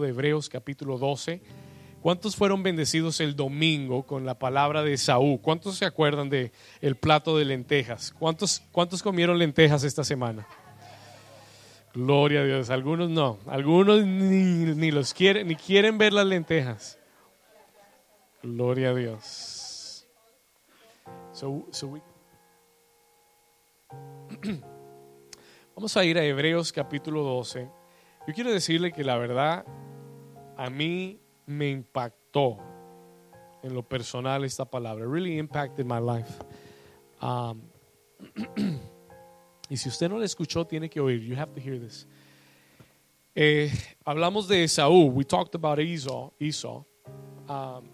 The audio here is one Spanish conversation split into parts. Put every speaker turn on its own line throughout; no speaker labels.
de Hebreos capítulo 12. ¿Cuántos fueron bendecidos el domingo con la palabra de Saúl? ¿Cuántos se acuerdan de el plato de lentejas? ¿Cuántos, cuántos comieron lentejas esta semana? Gloria a Dios. Algunos no. Algunos ni, los quieren, ni quieren ver las lentejas. Gloria a Dios. Vamos a ir a Hebreos capítulo 12. Yo quiero decirle que la verdad a mí me impactó en lo personal esta palabra. Really impacted my life. Um, y si usted no la escuchó, tiene que oír. You have to hear this. Eh, hablamos de Esaú. We talked about Esau. Esau. Um,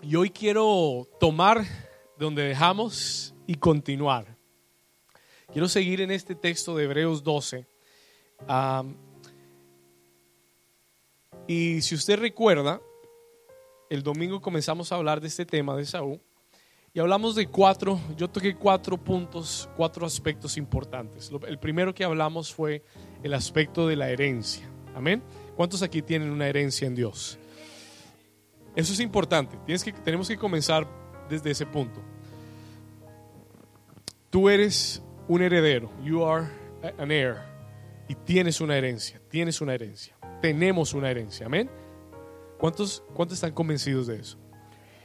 y hoy quiero tomar donde dejamos y continuar. Quiero seguir en este texto de Hebreos 12. Y si usted recuerda, el domingo comenzamos a hablar de este tema de Saúl y hablamos de cuatro, yo toqué cuatro puntos, cuatro aspectos importantes. El primero que hablamos fue el aspecto de la herencia. Amén. ¿Cuántos aquí tienen una herencia en Dios? Eso es importante. Tienes que, tenemos que comenzar desde ese punto. Tú eres un heredero. You are an heir tienes una herencia, tienes una herencia, tenemos una herencia, amén. ¿Cuántos, cuántos están convencidos de eso?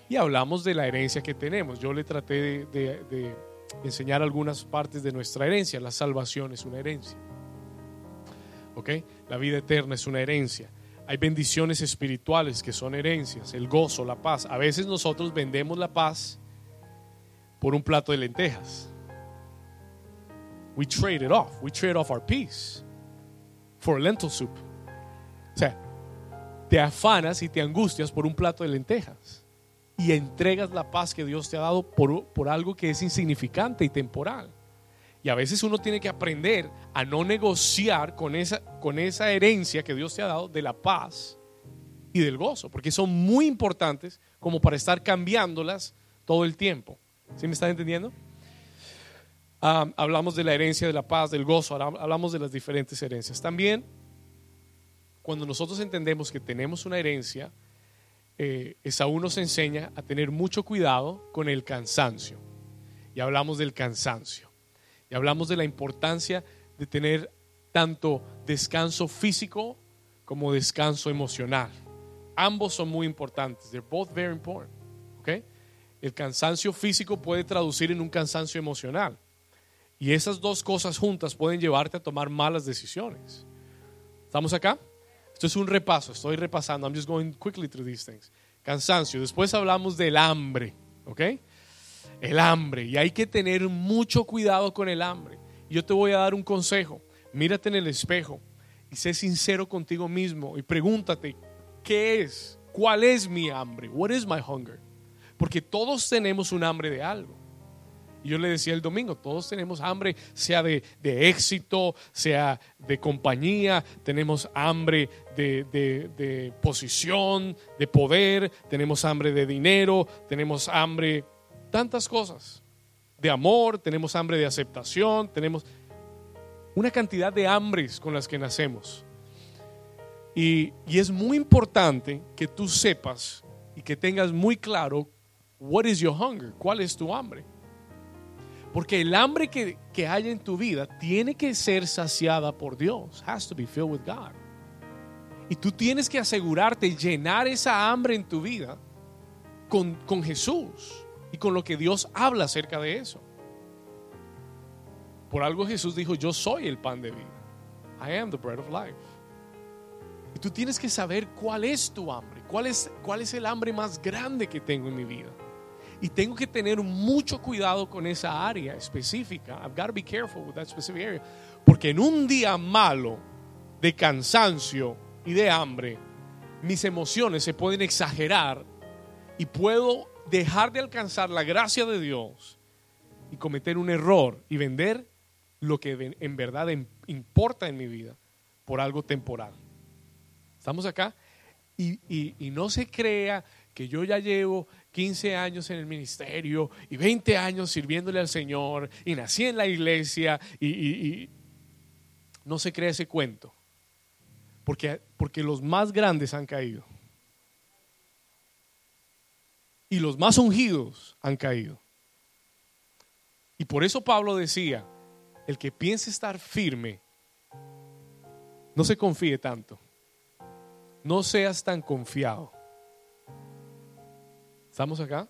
Y hablamos de la herencia que tenemos. Yo le traté de, enseñar algunas partes de nuestra herencia. La salvación es una herencia. ¿Ok? La vida eterna es una herencia. Hay bendiciones espirituales que son herencias, el gozo, la paz. A veces nosotros vendemos la paz por un plato de lentejas. We trade it off. We trade off our peace for lentil soup. O sea, te afanas y te angustias por un plato de lentejas y entregas la paz que Dios te ha dado por, por algo que es insignificante y temporal. Y a veces uno tiene que aprender a no negociar con esa, con esa herencia que Dios te ha dado de la paz y del gozo, porque son muy importantes como para estar cambiándolas todo el tiempo. ¿Sí me están entendiendo? Hablamos de la herencia de la paz, del gozo, hablamos de las diferentes herencias. También, cuando nosotros entendemos que tenemos una herencia, eh, Esaú nos enseña a tener mucho cuidado con el cansancio. Y hablamos del cansancio. Y hablamos de la importancia de tener tanto descanso físico como descanso emocional. Ambos son muy importantes. They're both very important. Okay? El cansancio físico puede traducir en un cansancio emocional. Y esas dos cosas juntas pueden llevarte a tomar malas decisiones. ¿Estamos acá? Esto es un repaso, estoy repasando. I'm just going quickly through these things. Cansancio. Después hablamos del hambre, ¿ok? El hambre. Y hay que tener mucho cuidado con el hambre. Yo te voy a dar un consejo. Mírate en el espejo y sé sincero contigo mismo y pregúntate, ¿qué es? ¿Cuál es mi hambre? What is my hunger? Porque todos tenemos un hambre de algo. Yo le decía el domingo, todos tenemos hambre, sea de, éxito, sea de compañía, tenemos hambre de, de, posición, de poder, tenemos hambre de dinero, tenemos hambre, tantas cosas, de amor, tenemos hambre de aceptación, tenemos una cantidad de hambres con las que nacemos. Y, y es muy importante que tú sepas y que tengas muy claro, what is your hunger, cuál es tu hambre. Porque el hambre que, que hay en tu vida tiene que ser saciada por Dios. Has to be filled with God. Y tú tienes que asegurarte llenar esa hambre en tu vida con, con Jesús y con lo que Dios habla acerca de eso. Por algo Jesús dijo, yo soy el pan de vida. I am the bread of life. Y tú tienes que saber cuál es tu hambre, cuál es, cuál es el hambre más grande que tengo en mi vida. Y tengo que tener mucho cuidado con esa área específica. I've got to be careful with that specific area. Porque en un día malo de cansancio y de hambre, mis emociones se pueden exagerar y puedo dejar de alcanzar la gracia de Dios y cometer un error y vender lo que en verdad importa en mi vida por algo temporal. ¿Estamos acá? Y, y no se crea que yo ya llevo 15 años en el ministerio y 20 años sirviéndole al Señor y nací en la iglesia y, no se cree ese cuento. Porque, porque los más grandes han caído. Y los más ungidos han caído. Y por eso Pablo decía, el que piense estar firme, no se confíe tanto. No seas tan confiado. ¿Estamos acá?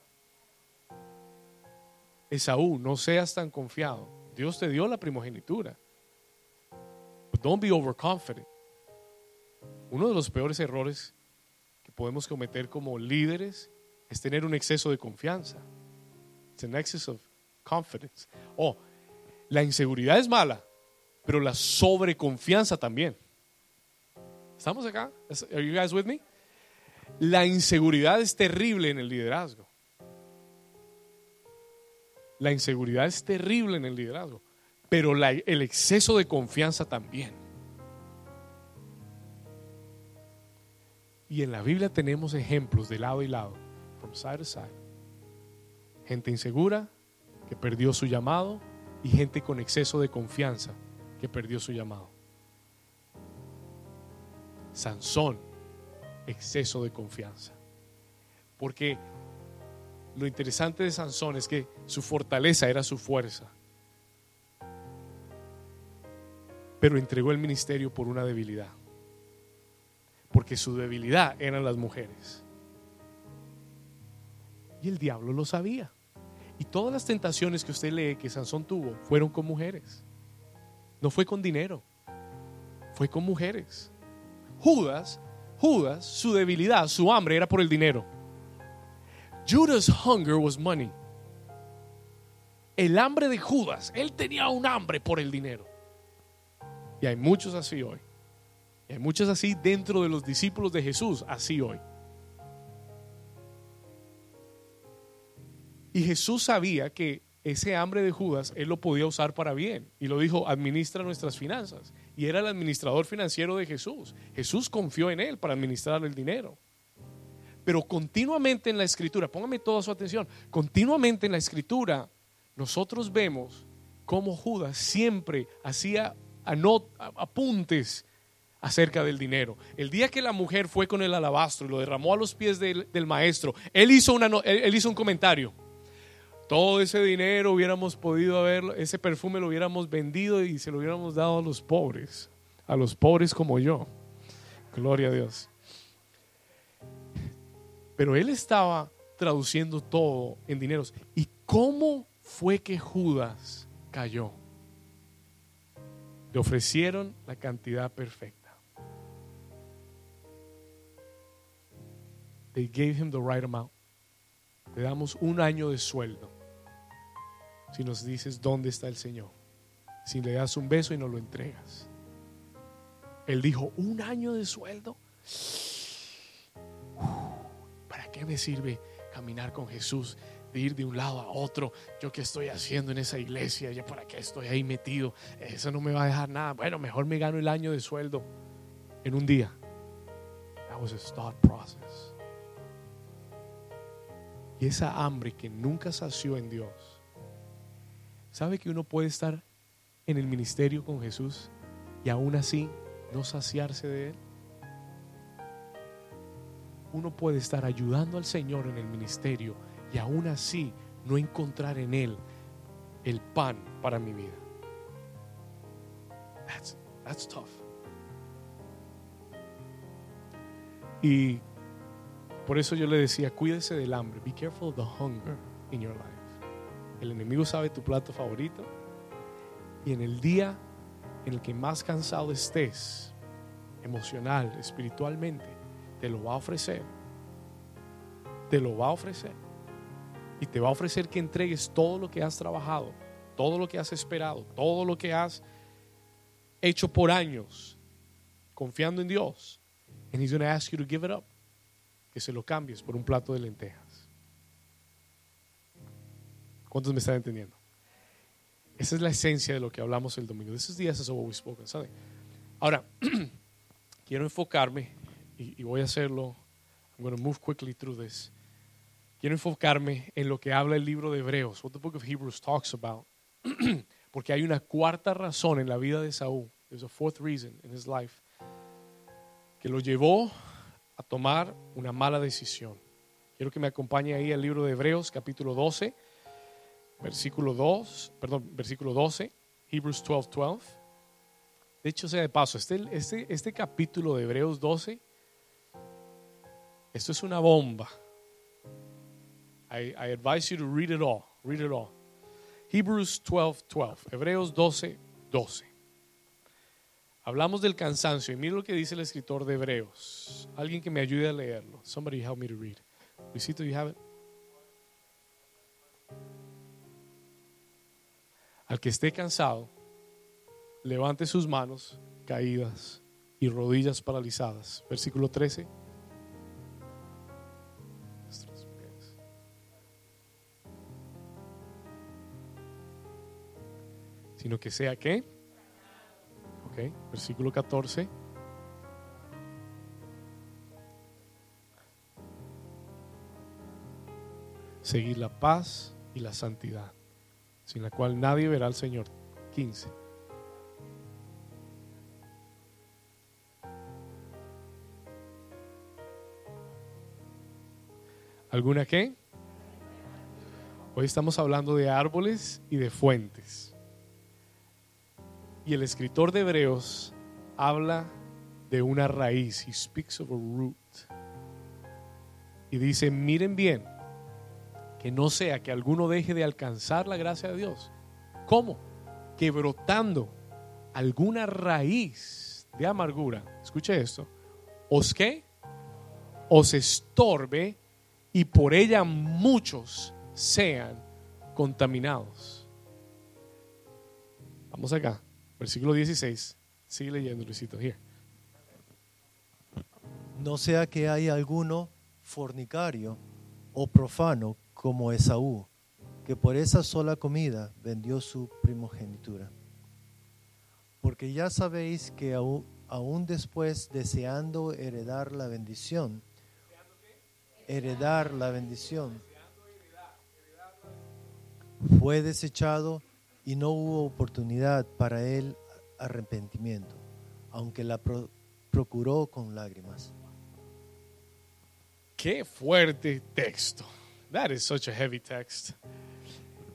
Esaú, no seas tan confiado. Dios te dio la primogenitura. But don't be overconfident. Uno de los peores errores que podemos cometer como líderes es tener un exceso de confianza. It's an excess of confidence. Oh, la inseguridad es mala, pero la sobreconfianza también. ¿Estamos acá? Are you guys with me? La inseguridad es terrible en el liderazgo. La inseguridad es terrible en el liderazgo, pero el exceso de confianza también. Y en la Biblia tenemos ejemplos de lado y lado, from side to side. Gente insegura que perdió su llamado y gente con exceso de confianza que perdió su llamado. Sansón, exceso de confianza. Porque lo interesante de Sansón es que su fortaleza era su fuerza. Pero entregó el ministerio por una debilidad porque su debilidad eran las mujeres. Y el diablo lo sabía. Y todas las tentaciones que usted lee que Sansón tuvo fueron con mujeres. No fue con dinero, fue con mujeres. Judas, Judas, su debilidad, su hambre era por el dinero. Judas' hunger was money. El hambre de Judas, él tenía un hambre por el dinero. Y hay muchos así hoy. Hay muchos así dentro de los discípulos de Jesús, así hoy. Y Jesús sabía que ese hambre de Judas él lo podía usar para bien. Y lo dijo, administra nuestras finanzas. Y era el administrador financiero de Jesús. Jesús confió en él para administrar el dinero. Pero continuamente en la escritura, póngame toda su atención, continuamente en la escritura nosotros vemos cómo Judas siempre hacía apuntes acerca del dinero. El día que la mujer fue con el alabastro y lo derramó a los pies del, maestro, él hizo, una, él hizo un comentario. Todo ese dinero hubiéramos podido haberlo, ese perfume lo hubiéramos vendido y se lo hubiéramos dado a los pobres, a los pobres como yo. Gloria a Dios. Pero él estaba traduciendo todo en dineros. ¿Y cómo fue que Judas cayó? Le ofrecieron la cantidad perfecta. They gave him the right amount. Te damos un año de sueldo. Si nos dices dónde está el Señor. Si le das un beso y nos lo entregas. Él dijo, un año de sueldo. ¿Para qué me sirve caminar con Jesús? De ir de un lado a otro. Yo qué estoy haciendo en esa iglesia. ¿Ya para qué estoy ahí metido? Eso no me va a dejar nada. Bueno, mejor me gano el año de sueldo en un día. That was a start process. Y esa hambre que nunca sació en Dios. ¿Sabe que uno puede estar en el ministerio con Jesús y aún así no saciarse de Él? Uno puede estar ayudando al Señor en el ministerio y aún así no encontrar en Él el pan para mi vida. That's, that's tough. Y por eso yo le decía, cuídese del hambre. Be careful of the hunger in your life. El enemigo sabe tu plato favorito. Y en el día en el que más cansado estés, emocional, espiritualmente, te lo va a ofrecer. Te lo va a ofrecer. Y te va a ofrecer que entregues todo lo que has trabajado, todo lo que has esperado, todo lo que has hecho por años, confiando en Dios. And he's going to ask you to give it up que se lo cambies por un plato de lentejas. ¿Cuántos me están entendiendo? Esa es la esencia de lo que hablamos el domingo. This is the essence of what we spoke Ahora, quiero enfocarme, y, voy a hacerlo, I'm going to move quickly through this. Quiero enfocarme en lo que habla el libro de Hebreos, what the book of Hebrews talks about. Porque hay una cuarta razón en la vida de Saúl. There's a fourth reason in his life que lo llevó a tomar una mala decisión. Quiero que me acompañe ahí al libro de Hebreos, capítulo 12, versículo 2, perdón, versículo 12, Hebrews 12, 12. De hecho, sea de paso, este, este, este capítulo de Hebreos 12, esto es una bomba. I, I advise you to read it all. Read it all. Hebrews 12, 12. Hebreos 12, 12. Hablamos del cansancio y mira lo que dice el escritor de Hebreos. Alguien que me ayude a leerlo. Somebody help me to read. Luisito, you have it? Al que esté cansado, levante sus manos caídas y rodillas paralizadas. Versículo 13. Sino que sea que, ok, versículo 14. Seguir la paz y la santidad, sin la cual nadie verá al Señor. 15. ¿Alguna qué? Hoy estamos hablando de árboles y de fuentes. Y el escritor de Hebreos habla de una raíz. Speaks of a root. Y dice, miren bien, que no sea que alguno deje de alcanzar la gracia de Dios. ¿Cómo? Que brotando alguna raíz de amargura, escuche esto, os que os estorbe y por ella muchos sean contaminados. Vamos acá, versículo 16. Sigue leyendo, Luisito. Here.
No sea que haya alguno fornicario o profano como Esaú, que por esa sola comida vendió su primogenitura. Porque ya sabéis que aún, después, deseando heredar la bendición, heredar la bendición. Fue desechado y no hubo oportunidad para él arrepentimiento, aunque la pro- procuró con lágrimas.
Qué fuerte texto. That is such a heavy text.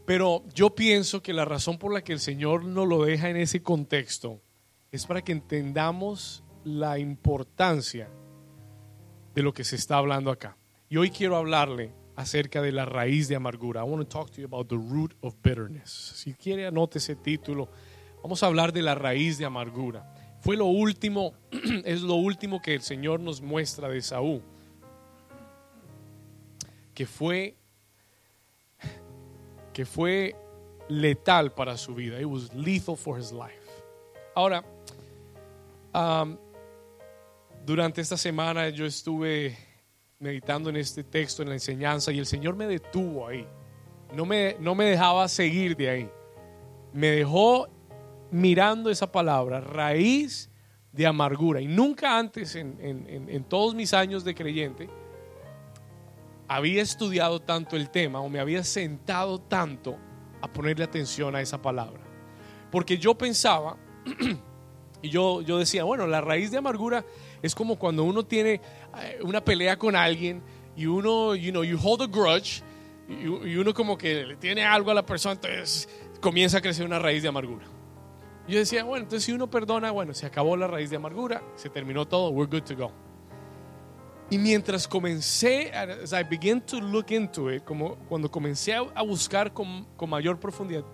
Pero yo pienso que la razón por la que el Señor no lo deja en ese contexto es para que entendamos la importancia de lo que se está hablando acá. Y hoy quiero hablarle acerca de la raíz de amargura. I want to talk to you about the root of bitterness. Si quiere anote ese título. Vamos a hablar de la raíz de amargura. Fue lo último, es lo último que el Señor nos muestra de Saúl que fue que fue letal para su vida. It was lethal for his life. Ahora, um, durante esta semana yo estuve meditando en este texto, en la enseñanza, y el Señor me detuvo ahí. No me, no me dejaba seguir de ahí. Me dejó mirando esa palabra, raíz de amargura. Y nunca antes, en, en- en- todos mis años de creyente, había estudiado tanto el tema o me había sentado tanto a ponerle atención a esa palabra. Porque yo pensaba, y yo, yo decía, bueno, la raíz de amargura es como cuando uno tiene eh, una pelea con alguien y uno, you know, you hold a grudge y, y uno como que le tiene algo a la persona, entonces comienza a crecer una raíz de amargura. Yo decía, bueno, entonces si uno perdona, bueno, se acabó la raíz de amargura, se terminó todo, we're good to go. Y mientras comencé, as I began to look into it, como cuando comencé a, buscar con, con mayor profundidad,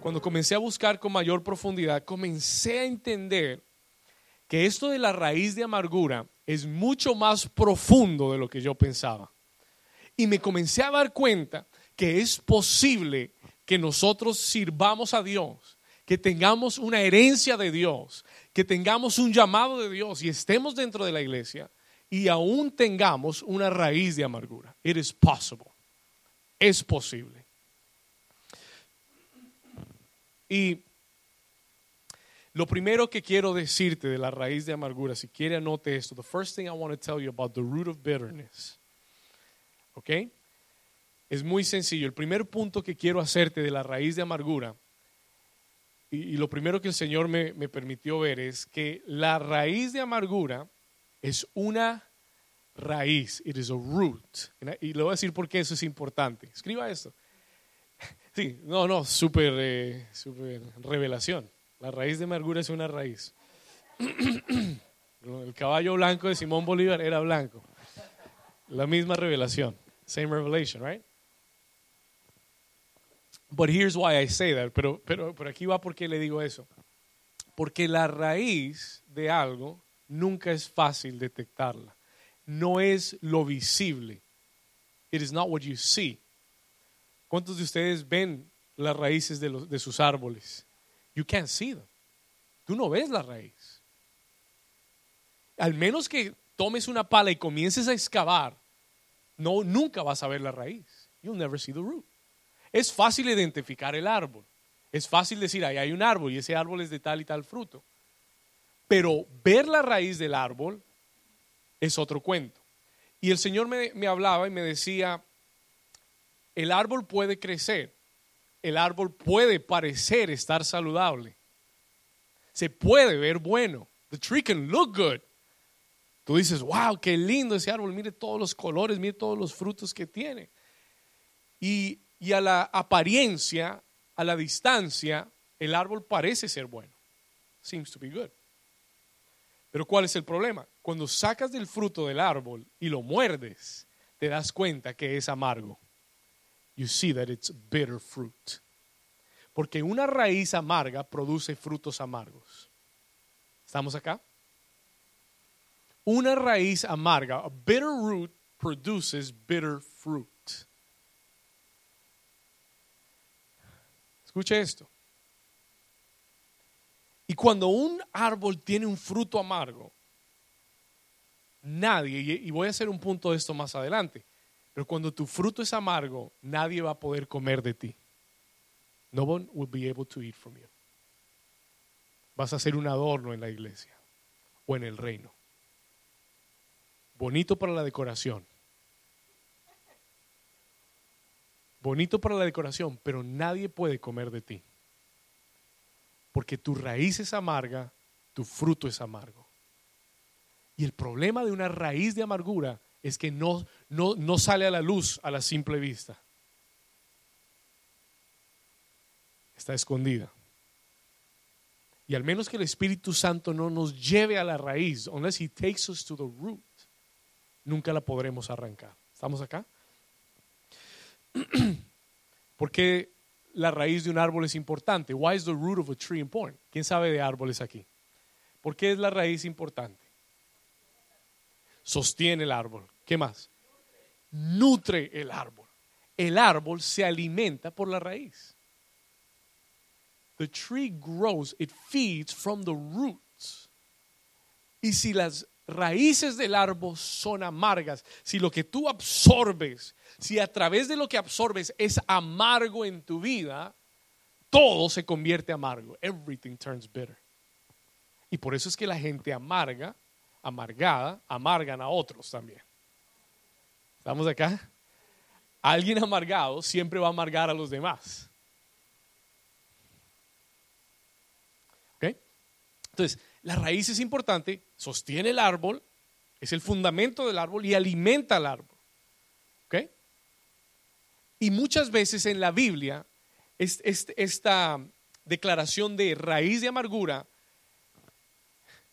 cuando comencé a buscar con mayor profundidad, comencé a entender que esto de la raíz de amargura es mucho más profundo de lo que yo pensaba. Y me comencé a dar cuenta que es posible que nosotros sirvamos a Dios, que tengamos una herencia de Dios, que tengamos un llamado de Dios y estemos dentro de la iglesia y aún tengamos una raíz de amargura. It is possible. Es posible. Y lo primero que quiero decirte de la raíz de amargura, si quiere anote esto. The first thing I want to tell you about the root of bitterness. ¿Ok? Es muy sencillo. El primer punto que quiero hacerte de la raíz de amargura y, lo primero que el Señor me, me permitió ver es que la raíz de amargura es una raíz. It is a root. Y le voy a decir por qué eso es importante. Escriba esto. Sí, no, no, súper eh, súper revelación. La raíz de amargura es una raíz. El caballo blanco de Simón Bolívar era blanco. La misma revelación. Same revelation, right? But here's why I say that. Pero, pero, pero aquí va porque le digo eso. Porque la raíz de algo nunca es fácil detectarla. No es lo visible. It is not what you see. ¿Cuántos de ustedes ven las raíces de, los, de sus árboles? You can't see them. Tú no ves la raíz. Al menos que tomes una pala y comiences a excavar, no, nunca vas a ver la raíz. You'll never see the root. Es fácil identificar el árbol. Es fácil decir, ahí hay un árbol y ese árbol es de tal y tal fruto. Pero ver la raíz del árbol es otro cuento. Y el Señor me, me hablaba y me decía, el árbol puede crecer, el árbol puede parecer estar saludable, se puede ver bueno. The tree can look good. Tú dices, wow, qué lindo ese árbol, mire todos los colores, mire todos los frutos que tiene. Y, y a la apariencia, a la distancia, el árbol parece ser bueno. Seems to be good. Pero ¿cuál es el problema? Cuando sacas del fruto del árbol y lo muerdes, te das cuenta que es amargo. You see that it's bitter fruit. Porque una raíz amarga produce frutos amargos. ¿Estamos acá? Una raíz amarga, a bitter root produces bitter fruit. Escuche esto. Y cuando un árbol tiene un fruto amargo, nadie, y voy a hacer un punto de esto más adelante, pero cuando tu fruto es amargo, nadie va a poder comer de ti. No one will be able to eat from you. Vas a ser un adorno en la iglesia o en el reino. Bonito para la decoración. Bonito para la decoración, pero nadie puede comer de ti. Porque tu raíz es amarga, tu fruto es amargo. Y el problema de una raíz de amargura es que no, no, no sale a la luz a la simple vista. Está escondida. Y al menos que el Espíritu Santo no nos lleve a la raíz, unless He takes us to the root, nunca la podremos arrancar. ¿Estamos acá? ¿Por qué la raíz de un árbol es importante? Why is the root of a tree important? ¿Quién sabe de árboles aquí? ¿Por qué es la raíz importante? Sostiene el árbol. ¿Qué más? Nutre el árbol. El árbol se alimenta por la raíz. The tree grows, it feeds from the roots. Y si las raíces del árbol son amargas, si lo que tú absorbes, si a través de lo que absorbes es amargo en tu vida, todo se convierte amargo. Everything turns bitter. Y por eso es que la gente amarga, amargada, amargan a otros también. ¿Estamos acá? Alguien amargado siempre va a amargar a los demás. Entonces, la raíz es importante, sostiene el árbol, es el fundamento del árbol y alimenta al árbol. ¿Ok? Y muchas veces en la Biblia, esta declaración de raíz de amargura,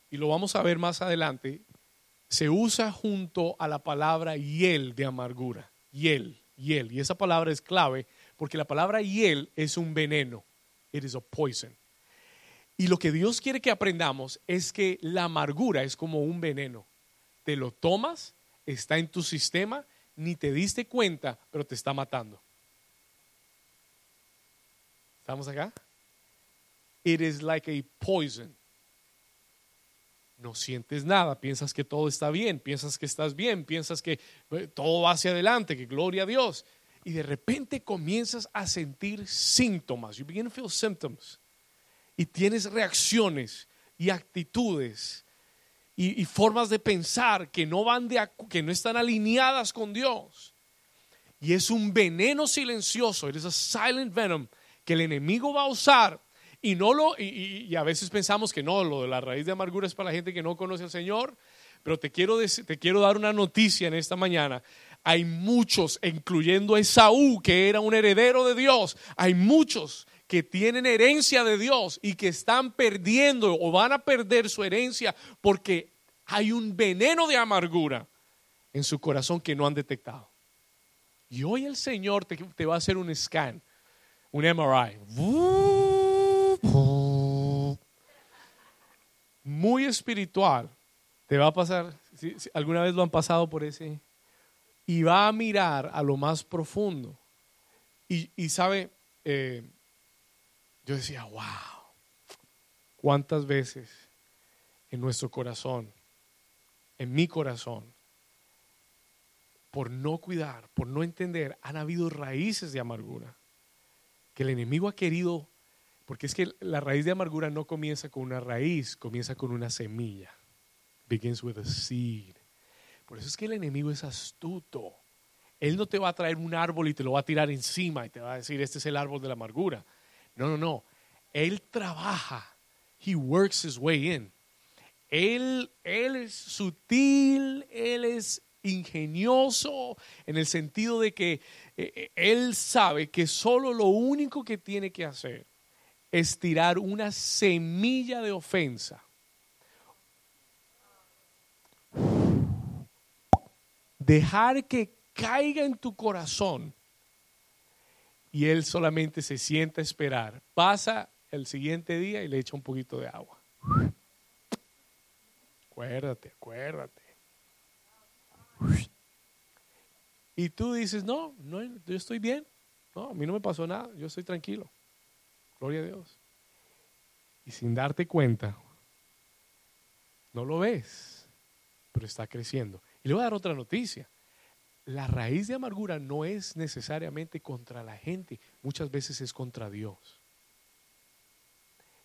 y lo vamos a ver más adelante, se usa junto a la palabra hiel de amargura. Hiel, hiel. Y esa palabra es clave porque la palabra hiel es un veneno. It is a poison. Y lo que Dios quiere que aprendamos es que la amargura es como un veneno. Te lo tomas, está en tu sistema, ni te diste cuenta, pero te está matando. ¿Estamos acá? It is like a poison. No sientes nada, piensas que todo está bien, piensas que estás bien, piensas que eh, todo va hacia adelante, que gloria a Dios. Y de repente comienzas a sentir síntomas. You begin to feel symptoms y tienes reacciones y actitudes y, formas de pensar que no van de que no están alineadas con Dios. Y es un veneno silencioso, es a silent venom que el enemigo va a usar Y, no lo, y, a veces pensamos que no, lo de la raíz de amargura es para la gente que no conoce al Señor, pero te quiero, te quiero dar una noticia en esta mañana. Hay muchos, incluyendo a Esaú, que era un heredero de Dios, hay muchos que tienen herencia de Dios y que están perdiendo o van a perder su herencia porque hay un veneno de amargura en su corazón que no han detectado. Y hoy el Señor te, te va a hacer un scan, un MRI. Muy espiritual. Te va a pasar, si, alguna vez lo han pasado por ese, y va a mirar a lo más profundo. Y, y sabe, eh, yo decía, wow, cuántas veces en nuestro corazón, en mi corazón, por no cuidar, por no entender, han habido raíces de amargura que el enemigo ha querido, porque es que la raíz de amargura no comienza con una raíz, comienza con una semilla. Begins with a seed. Por eso es que el enemigo es astuto. Él no te va a traer un árbol y te lo va a tirar encima y te va a decir, este es el árbol de la amargura. No, no, no. Él trabaja. He works his way in. Él, él es sutil, él es ingenioso en el sentido de que eh, eh, él sabe que solo lo único que tiene que hacer es tirar una semilla de ofensa. Dejar que caiga en tu corazón y él solamente se sienta a esperar. Pasa el siguiente día y le echa un poquito de agua. Acuérdate, acuérdate. Y tú dices, no, no, yo estoy bien. No, a mí no me pasó nada, yo estoy tranquilo. Gloria a Dios. Y sin darte cuenta, no lo ves, pero está creciendo. Y le voy a dar otra noticia. La raíz de amargura no es necesariamente contra la gente, muchas veces es contra Dios.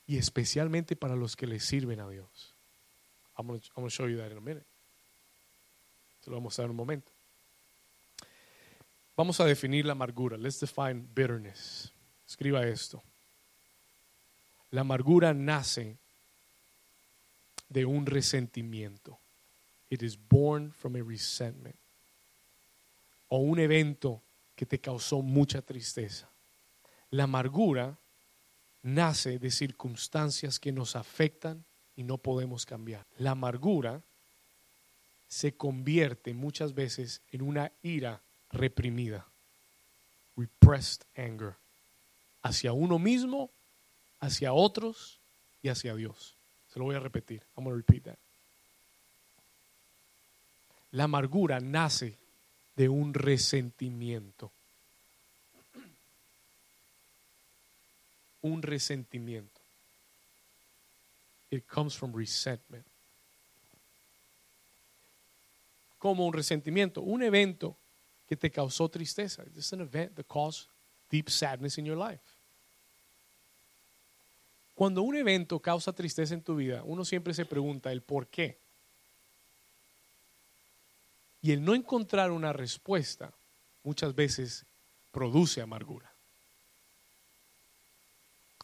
Y especialmente para los que le sirven a Dios. I'm a a dar un momento. Vamos a definir la amargura. Let's define bitterness. Escriba esto. La amargura nace de un resentimiento. It is born from a resentment. O un evento que te causó mucha tristeza. La amargura nace de circunstancias que nos afectan y no podemos cambiar. La amargura se convierte muchas veces en una ira reprimida, repressed anger, hacia uno mismo, hacia otros y hacia Dios. Se lo voy a repetir. I'm going to repeat that. La amargura nace de un resentimiento. Un resentimiento. It comes from resentment como un resentimiento, un evento que te causó tristeza. It's an event that caused deep sadness in your life. Cuando un evento causa tristeza en tu vida, uno siempre se pregunta el por qué. Y el no encontrar una respuesta muchas veces produce amargura.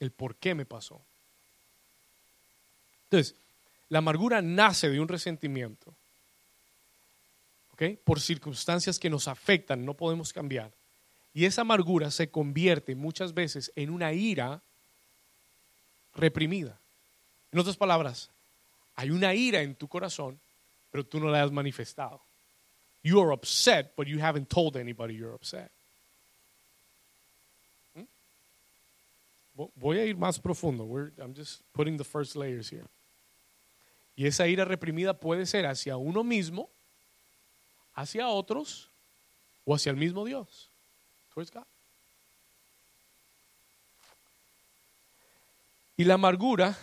El por qué me pasó. Entonces, la amargura nace de un resentimiento por circunstancias que nos afectan, no podemos cambiar. Y esa amargura se convierte muchas veces en una ira reprimida. En otras palabras, hay una ira en tu corazón, pero tú no la has manifestado. You are upset, but you haven't told anybody you're upset. ¿Mm? Voy a ir más profundo. I'm just putting the first layers here. Y esa ira reprimida puede ser hacia uno mismo hacia otros o hacia el mismo Dios. Y la amargura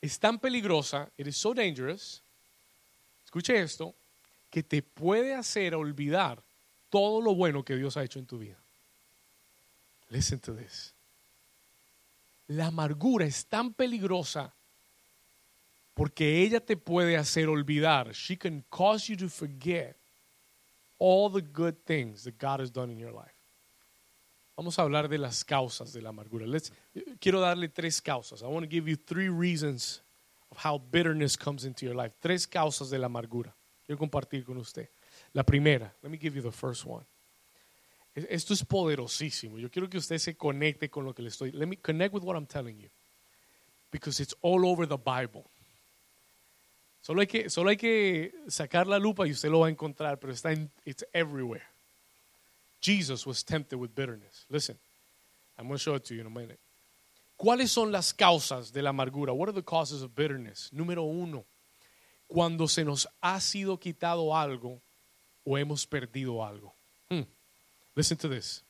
es tan peligrosa, it is so dangerous, escuche esto, que te puede hacer olvidar todo lo bueno que Dios ha hecho en tu vida. Listen to this. La amargura es tan peligrosa porque ella te puede hacer olvidar. She can cause you to forget all the good things that God has done in your life. vamos a hablar de las causas de la amargura. Quiero darle tres causas. I want to give you three reasons of how bitterness comes into your life. Tres causas de la amargura. Quiero compartir con usted. La primera, let me give you the first one. Es- Esto es poderosísimo. Yo quiero que usted se conecte con lo que le estoy. Let me connect with what I'm telling you. Because it's all over the Bible. Solo hay que, solo hay que sacar la lupa y usted lo va a encontrar, pero está en, it's everywhere. Jesus was tempted with bitterness. Listen, I'm going to show it to you in a minute. ¿Cuáles son las causas de la amargura? What are the causes of bitterness? Número uno, cuando se nos ha sido quitado algo o hemos perdido algo. Hmm. Listen to this.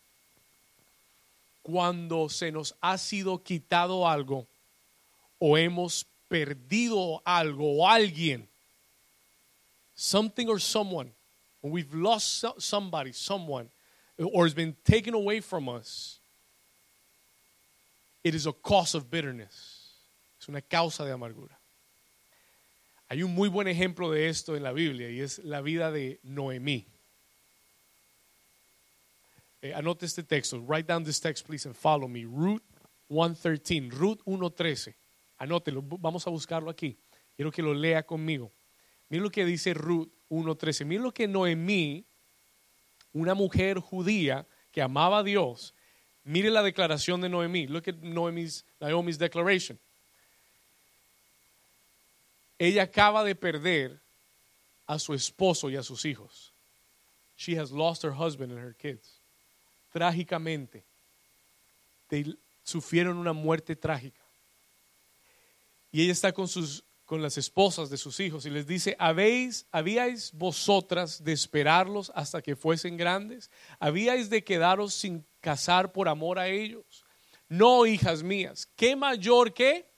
Cuando se nos ha sido quitado algo o hemos perdido algo o alguien, something or someone, when we've lost so- somebody, someone, or has been taken away from us, it is a cause of bitterness. Es una causa de amargura. Hay un muy buen ejemplo de esto en la Biblia y es la vida de Noemí. Eh, anote este texto. Write down this text, please, and follow me. Ruth 1.13. Ruth 1.13. Anótelo. Vamos a buscarlo aquí. Quiero que lo lea conmigo. Mira lo que dice Ruth 1.13. Mira lo que Noemí, una mujer judía que amaba a Dios, mire la declaración de Noemí. Look at Noemi's, Naomi's declaration. Ella acaba de perder a su esposo y a sus hijos. She has lost her husband and her kids. Trágicamente. They sufrieron una muerte trágica. Y ella está con sus con las esposas de sus hijos y les dice, ¿habéis, habíais vosotras de esperarlos hasta que fuesen grandes? ¿Habíais de quedaros sin casar por amor a ellos? No, hijas mías, ¿qué mayor qué?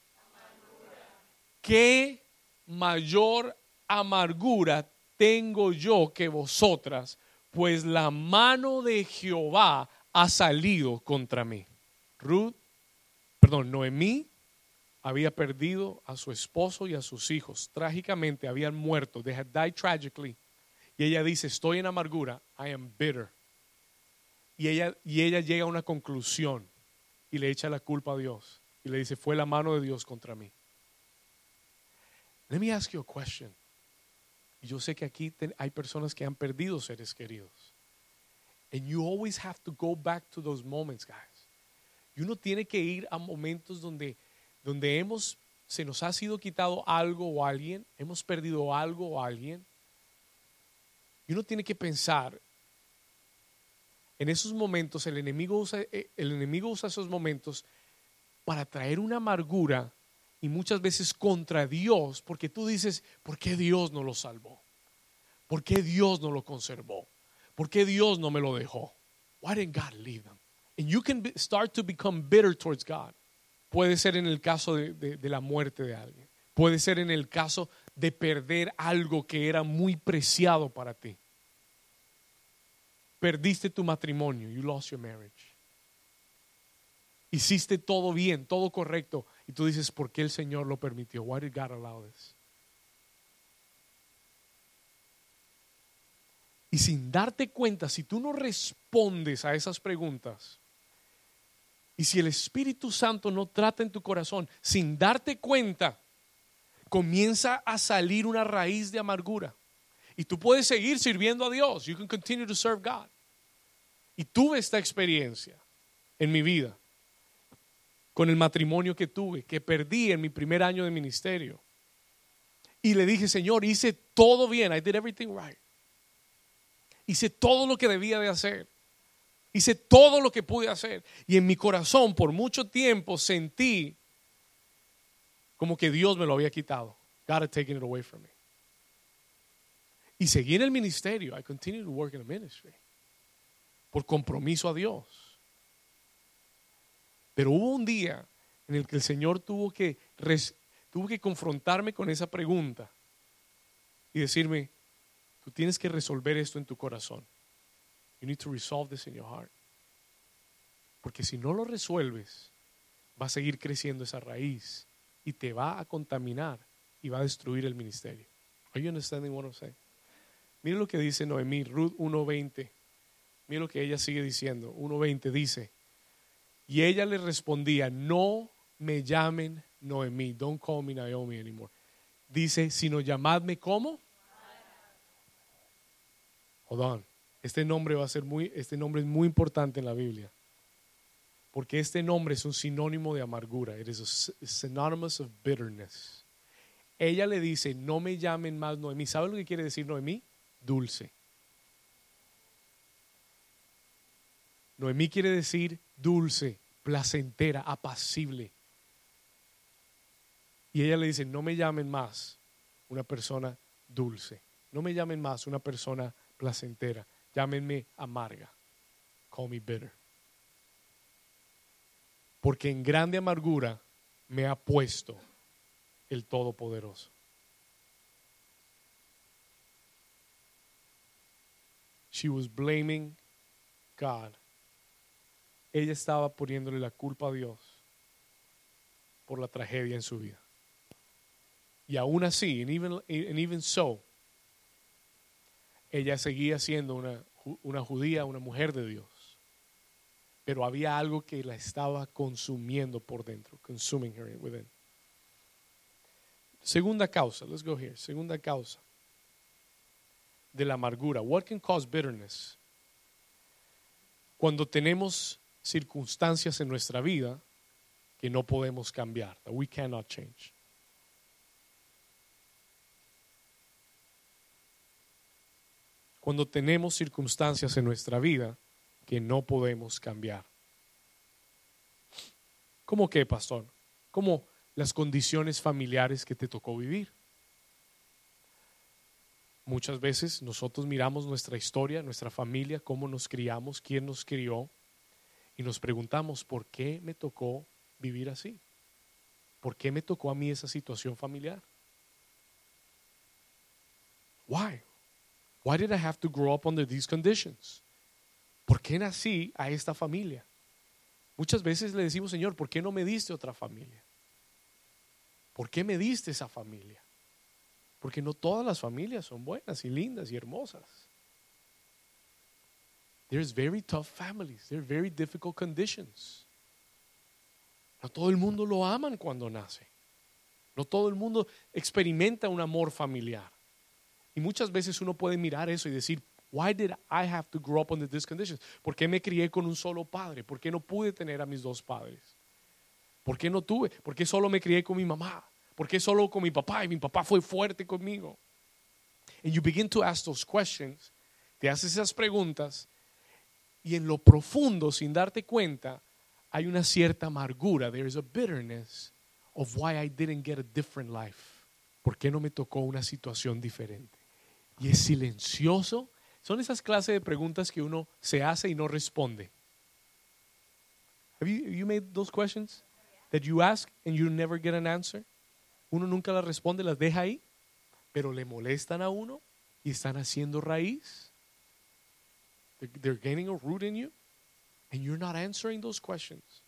¿Qué mayor amargura tengo yo que vosotras? Pues la mano de Jehová ha salido contra mí. Ruth, perdón, Noemí había perdido a su esposo y a sus hijos. Trágicamente habían muerto. They had died tragically. Y ella dice, estoy en amargura. I am bitter. Y ella, y ella llega a una conclusión y le echa la culpa a Dios. Y le dice, fue la mano de Dios contra mí. Let me ask you a question. Yo sé que aquí hay personas que han perdido seres queridos. And you always have to go back to those moments, guys. Y uno tiene que ir a momentos donde, donde hemos, se nos ha sido quitado algo o alguien, hemos perdido algo o alguien. Y uno tiene que pensar, en esos momentos el enemigo usa, eh, el enemigo usa esos momentos para traer una amargura y muchas veces contra Dios, porque tú dices, ¿por qué Dios no lo salvó? ¿Por qué Dios no lo conservó? ¿Por qué Dios no me lo dejó? Why didn't God leave them? And you can start to become bitter towards God. Puede ser en el caso de la muerte de alguien. Puede ser en el caso de perder algo que era muy preciado para ti. Perdiste tu matrimonio. You lost your marriage. Hiciste todo bien, todo correcto. Y tú dices, ¿por qué el Señor lo permitió? Why did God allow this? Y sin darte cuenta, si tú no respondes a esas preguntas, y si el Espíritu Santo no trata en tu corazón, sin darte cuenta, comienza a salir una raíz de amargura. Y tú puedes seguir sirviendo a Dios. You can continue to serve God. Y tuve esta experiencia en mi vida con el matrimonio que tuve, que perdí en mi primer año de ministerio. Y le dije, Señor, hice todo bien. I did everything right. Hice todo lo que debía de hacer. Hice todo lo que pude hacer. Y en mi corazón por mucho tiempo sentí como que Dios me lo había quitado. God had taken it away from me. Y seguí en el ministerio. I continued to work in the ministry. Por compromiso a Dios. Pero hubo un día en el que el Señor tuvo que, res- tuvo que confrontarme con esa pregunta y decirme, tú tienes que resolver esto en tu corazón. You need to resolve this in your heart. Porque si no lo resuelves, va a seguir creciendo esa raíz y te va a contaminar y va a destruir el ministerio. Are you understanding what I'm saying? Mire lo que dice Noemí, Ruth 1.20. Mire lo que ella sigue diciendo. 1.20 dice, Y ella le respondía, no me llamen Noemí, don't call me Naomi anymore. Dice, sino llamadme como. Hold on. Este nombre va a ser muy, este nombre es muy importante en la Biblia. Porque este nombre es un sinónimo de amargura. It is a synonymous of bitterness. Ella le dice, no me llamen más Noemí. ¿Sabe lo que quiere decir Noemí? Dulce. Noemí quiere decir dulce, placentera, apacible. Y ella le dice, no me llamen más una persona dulce. No me llamen más una persona placentera. Llámenme amarga. Call me bitter. Porque en grande amargura me ha puesto el Todopoderoso. She was blaming God. Ella estaba poniéndole la culpa a Dios por la tragedia en su vida. Y aún así, and even, and even so, ella seguía siendo una, una judía, una mujer de Dios. Pero había algo que la estaba consumiendo por dentro, consuming her within. Segunda causa, let's go here. Segunda causa de la amargura. What can cause bitterness? Cuando tenemos circunstancias en nuestra vida que no podemos cambiar, that we cannot change. Cuando tenemos circunstancias en nuestra vida que no podemos cambiar. ¿Cómo qué, pastor? ¿Cómo las condiciones familiares que te tocó vivir? Muchas veces nosotros miramos nuestra historia, nuestra familia, cómo nos criamos, quién nos crió, y nos preguntamos, ¿por qué me tocó vivir así? ¿Por qué me tocó a mí esa situación familiar? Why? Why did I have to grow up under these conditions? ¿Por qué nací a esta familia? Muchas veces le decimos, Señor, ¿por qué no me diste otra familia? ¿Por qué me diste esa familia? Porque no todas las familias son buenas y lindas y hermosas. There's very tough families. There are very difficult conditions. No todo el mundo lo aman cuando nace. No todo el mundo experimenta un amor familiar. Y muchas veces uno puede mirar eso y decir, why did I have to grow up under these conditions? ¿Por qué me crié con un solo padre? ¿Por qué no pude tener a mis dos padres? ¿Por qué no tuve? ¿Por qué solo me crié con mi mamá? ¿Por qué solo con mi papá? Y mi papá fue fuerte conmigo. And you begin to ask those questions. Te haces esas preguntas y en lo profundo, sin darte cuenta, hay una cierta amargura. There is a bitterness of why I didn't get a different life. ¿Por qué no me tocó una situación diferente? Y es silencioso. Son esas clases de preguntas que uno se hace y no responde. Have you, you made those questions that you ask and you never get an answer? Uno nunca las responde, las deja ahí, pero le molestan a uno y están haciendo raíz. They're, gaining a root in you, and you're not answering those questions.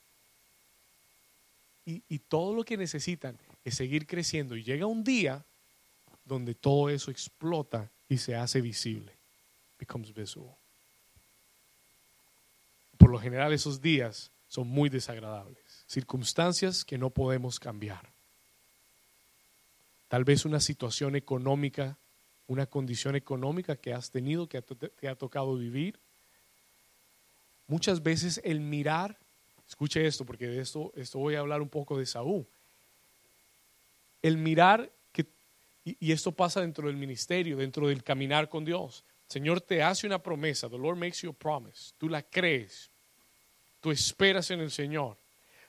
Y, y todo lo que necesitan es seguir creciendo. Y llega un día donde todo eso explota y se hace visible. Becomes visible. Por lo general esos días son muy desagradables. Circunstancias que no podemos cambiar. Tal vez una situación económica una condición económica que has tenido, que te ha tocado vivir. Muchas veces el mirar, escuche esto, porque de esto, esto voy a hablar un poco de Saúl. El mirar, que, y, esto pasa dentro del ministerio, dentro del caminar con Dios. Señor te hace una promesa, the Lord makes you a promise, tú la crees, tú esperas en el Señor,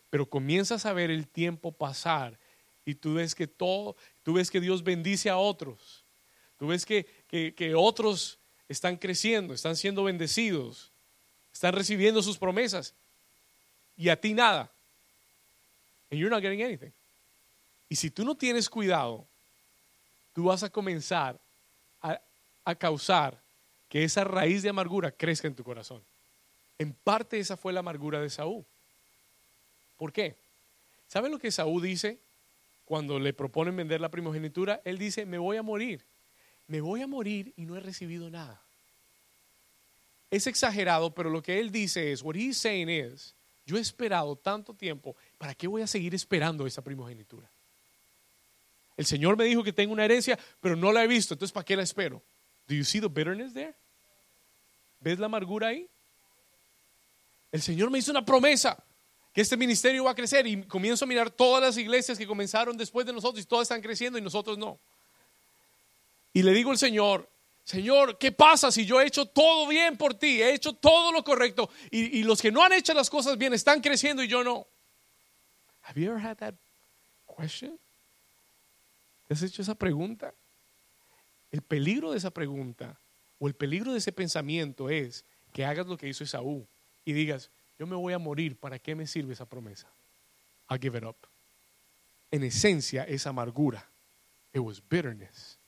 pero comienzas a ver el tiempo pasar y tú ves que todo, tú ves que Dios bendice a otros Tú ves que, que, otros están creciendo, están siendo bendecidos, están recibiendo sus promesas y a ti nada. And you're not getting anything. Y si tú no tienes cuidado, tú vas a comenzar a, a, causar que esa raíz de amargura crezca en tu corazón. En parte esa fue la amargura de Saúl. ¿Por qué? ¿Sabe lo que Saúl dice cuando le proponen vender la primogenitura? Él dice, me voy a morir me voy a morir y no he recibido nada. Es exagerado, pero lo que él dice es, what he's saying is, Yo he esperado tanto tiempo, ¿para qué voy a seguir esperando esa primogenitura? El Señor me dijo que tengo una herencia, pero no la he visto, entonces ¿para qué la espero? Do you see the bitterness there? ¿Ves la amargura ahí? El Señor me hizo una promesa que este ministerio va a crecer y comienzo a mirar todas las iglesias que comenzaron después de nosotros y todas están creciendo y nosotros no. Y le digo al Señor, Señor, ¿qué pasa si yo he hecho todo bien por ti? He hecho todo lo correcto y, los que no han hecho las cosas bien están creciendo y yo no. Have you ever had that question? ¿Te has hecho esa pregunta? El peligro de esa pregunta o el peligro de ese pensamiento es que hagas lo que hizo Esaú y digas, yo me voy a morir, ¿para qué me sirve esa promesa? I'll give it up. En esencia es amargura. It was bitterness.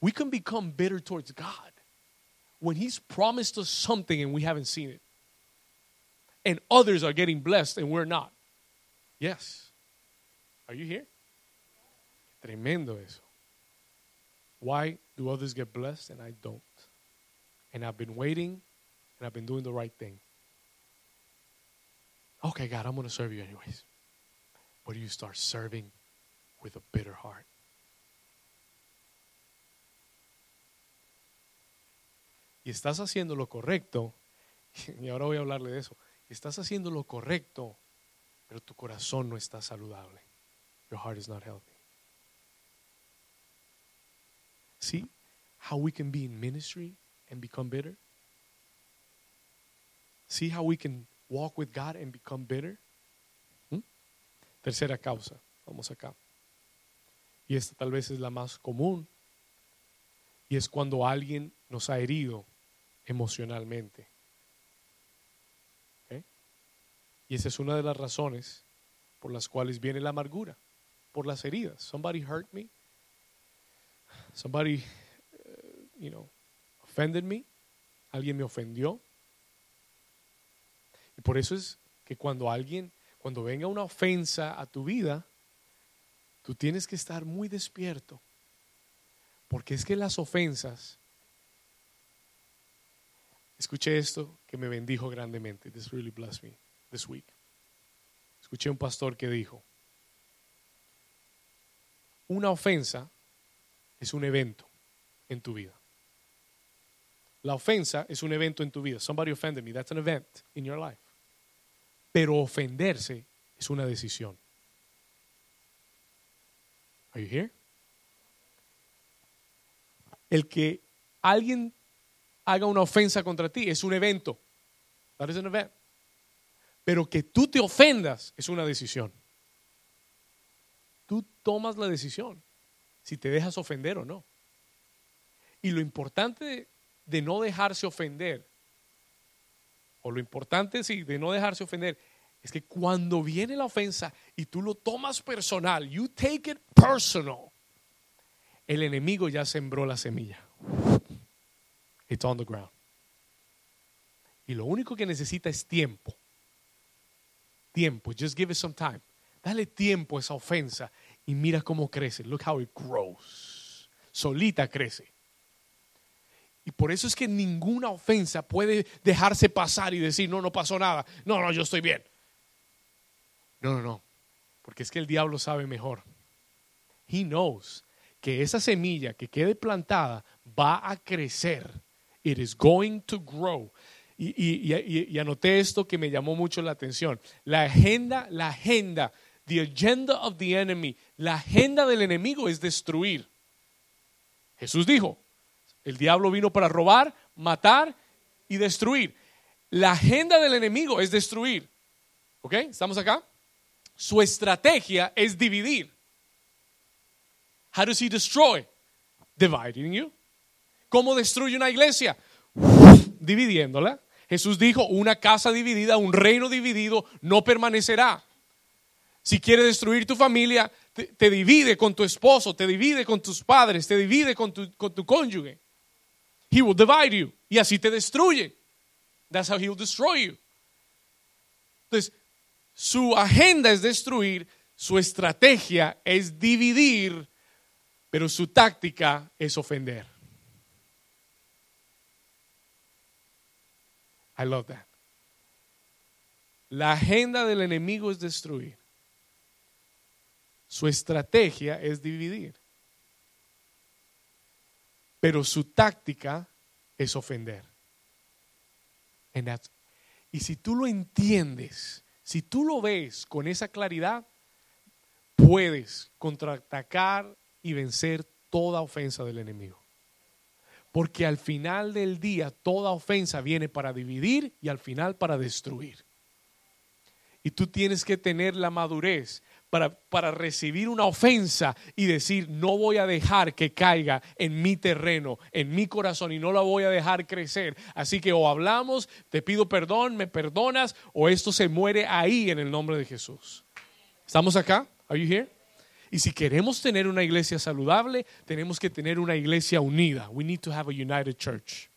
We can become bitter towards God when He's promised us something and we haven't seen it. And others are getting blessed and we're not. Yes. Are you here? Tremendo eso. Why do others get blessed and I don't? And I've been waiting and I've been doing the right thing. Okay, God, I'm going to serve you anyways. But you start serving with a bitter heart. Y estás haciendo lo correcto, y ahora voy a hablarle de eso. Estás haciendo lo correcto, pero tu corazón no está saludable. Your heart is not healthy. See how we can be in ministry and become bitter? See how we can walk with God and become bitter? ¿Mm? Tercera causa, vamos acá. Y esta tal vez es la más común. Y es cuando alguien nos ha herido emocionalmente. ¿Ok? Y esa es una de las razones por las cuales viene la amargura, por las heridas. Somebody hurt me. Somebody, uh, you know, offended me. Alguien me ofendió. Y por eso es que cuando alguien, cuando venga una ofensa a tu vida, tú tienes que estar muy despierto. Porque es que las ofensas, escuché esto que me bendijo grandemente. This really blessed me this week. Escuché un pastor que dijo, una ofensa es un evento en tu vida. La ofensa es un evento en tu vida. Somebody offended me. That's an event in your life. Pero ofenderse es una decisión. Are you here? El que alguien haga una ofensa contra ti es un evento. That is an event. Pero que tú te ofendas es una decisión. Tú tomas la decisión si te dejas ofender o no. Y lo importante de, de no dejarse ofender, o lo importante sí, de no dejarse ofender, es que cuando viene la ofensa y tú lo tomas personal, you take it personal, el enemigo ya sembró la semilla. It's on the ground. Y lo único que necesita es tiempo. Tiempo, just give it some time. Dale tiempo a esa ofensa y mira cómo crece. Look how it grows. Solita crece. Y por eso es que ninguna ofensa puede dejarse pasar y decir, no, no pasó nada. No, no, yo estoy bien. No, no, no. Porque es que el diablo sabe mejor. He knows que esa semilla que quede plantada va a crecer. It is going to grow. Y, y, y, anoté esto que me llamó mucho la atención. La agenda, la agenda, the agenda of the enemy, la agenda del enemigo es destruir. Jesús dijo, el diablo vino para robar, matar y destruir. La agenda del enemigo es destruir. ¿Ok? ¿Estamos acá? Su estrategia es dividir. How does he destroy? Dividing you. ¿Cómo destruye una iglesia? Dividiéndola. Jesús dijo, una casa dividida, un reino dividido no permanecerá. Si quiere destruir tu familia, te, te, divide con tu esposo, te divide con tus padres, te divide con tu, con tu cónyuge. He will divide you. Y así te destruye. That's how he will destroy you. Entonces, su agenda es destruir, su estrategia es dividir, pero su táctica es ofender. I love that. La agenda del enemigo es destruir. Su estrategia es dividir. Pero su táctica es ofender. Y si tú lo entiendes, si tú lo ves con esa claridad, puedes contraatacar y vencer toda ofensa del enemigo. Porque al final del día toda ofensa viene para dividir y al final para destruir. Y tú tienes que tener la madurez para, para, recibir una ofensa y decir, no voy a dejar que caiga en mi terreno, en mi corazón, y no la voy a dejar crecer. Así que o hablamos, te pido perdón, me perdonas, o esto se muere ahí en el nombre de Jesús. ¿Estamos acá? Are you here? Y si queremos tener una iglesia saludable, tenemos que tener una iglesia unida. We need to have a united church.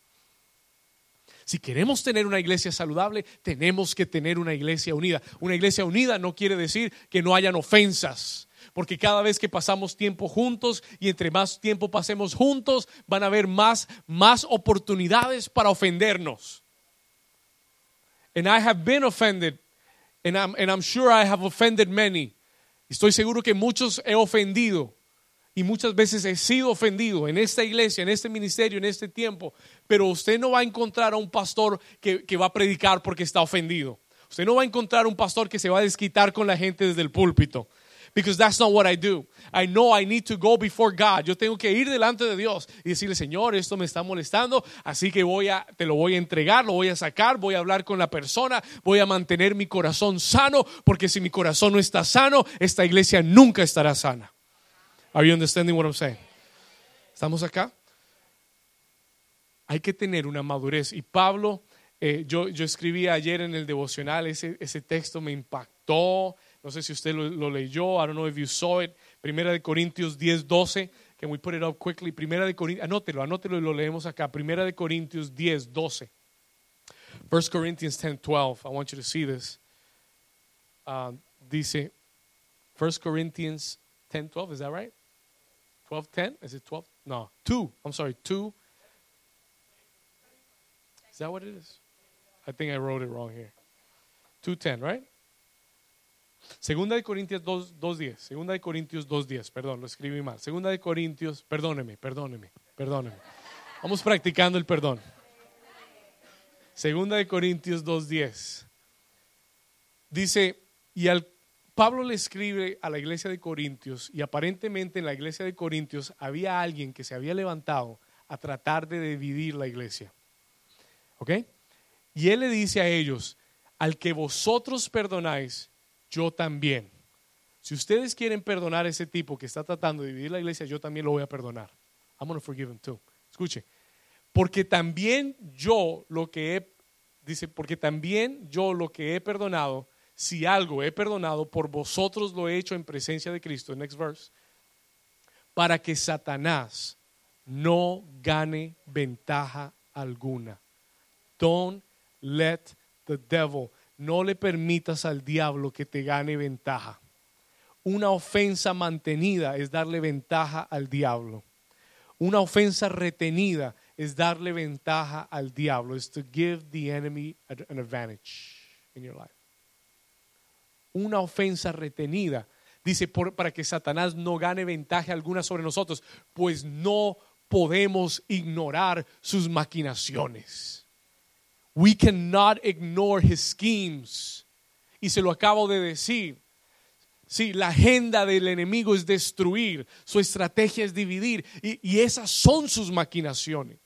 Si queremos tener una iglesia saludable, tenemos que tener una iglesia unida. Una iglesia unida no quiere decir que no hayan ofensas, porque cada vez que pasamos tiempo juntos y entre más tiempo pasemos juntos, van a haber más, más oportunidades para ofendernos. And I have been offended, and I'm, and I'm sure I have offended many. Estoy seguro que muchos he ofendido y muchas veces he sido ofendido en esta iglesia, en este ministerio, en este tiempo, pero usted no va a encontrar a un pastor que, que va a predicar porque está ofendido. Usted no va a encontrar un pastor que se va a desquitar con la gente desde el púlpito. Because that's not what I do. I know I need to go before God. Yo tengo que ir delante de Dios y decirle, Señor, esto me está molestando, así que voy a, te lo voy a entregar, lo voy a sacar, voy a hablar con la persona, voy a mantener mi corazón sano, porque si mi corazón no está sano, esta iglesia nunca estará sana. Are you understanding what I'm saying? ¿Estamos acá? Hay que tener una madurez. Y Pablo, eh, yo, yo escribí ayer en el devocional, ese, ese texto me impactó no sé si usted lo, leyó. I don't know if you saw it. Primera de Corintios 10, 12. Can we put it up quickly? Primera de Corintios, anótelo, anótelo y lo leemos acá. Primera de Corintios 10, 12. 1 Corinthians 10, 12. I want you to see this. Uh, dice 1 Corinthians 10, 12. Is that right? 12, 10? Is it 12? No, 2. I'm sorry, 2. Is that what it is? I think I wrote it wrong here. 210, right? Segunda de Corintios 2.10. Segunda de Corintios 2.10. Perdón, lo escribí mal. Segunda de Corintios, perdóneme, perdóneme, perdóneme. Vamos practicando el perdón. Segunda de Corintios 2.10. Dice, y al Pablo le escribe a la iglesia de Corintios y aparentemente en la iglesia de Corintios había alguien que se había levantado a tratar de dividir la iglesia. ¿Ok? Y él le dice a ellos, al que vosotros perdonáis, yo también. Si ustedes quieren perdonar a ese tipo que está tratando de dividir la iglesia, yo también lo voy a perdonar. I'm going to forgive him too. Escuche, porque también yo lo que he, dice, porque también yo lo que he perdonado, si algo he perdonado, por vosotros lo he hecho en presencia de Cristo. Next verse. Para que Satanás no gane ventaja alguna. Don't let the devil no le permitas al diablo que te gane ventaja. Una ofensa mantenida es darle ventaja al diablo. Una ofensa retenida es darle ventaja al diablo. Es to give the enemy an advantage in your life. Una ofensa retenida dice para que Satanás no gane ventaja alguna sobre nosotros, pues no podemos ignorar sus maquinaciones. We cannot ignore his schemes. Y se lo acabo de decir. Sí, la agenda del enemigo es destruir, su estrategia es dividir, y, esas son sus maquinaciones.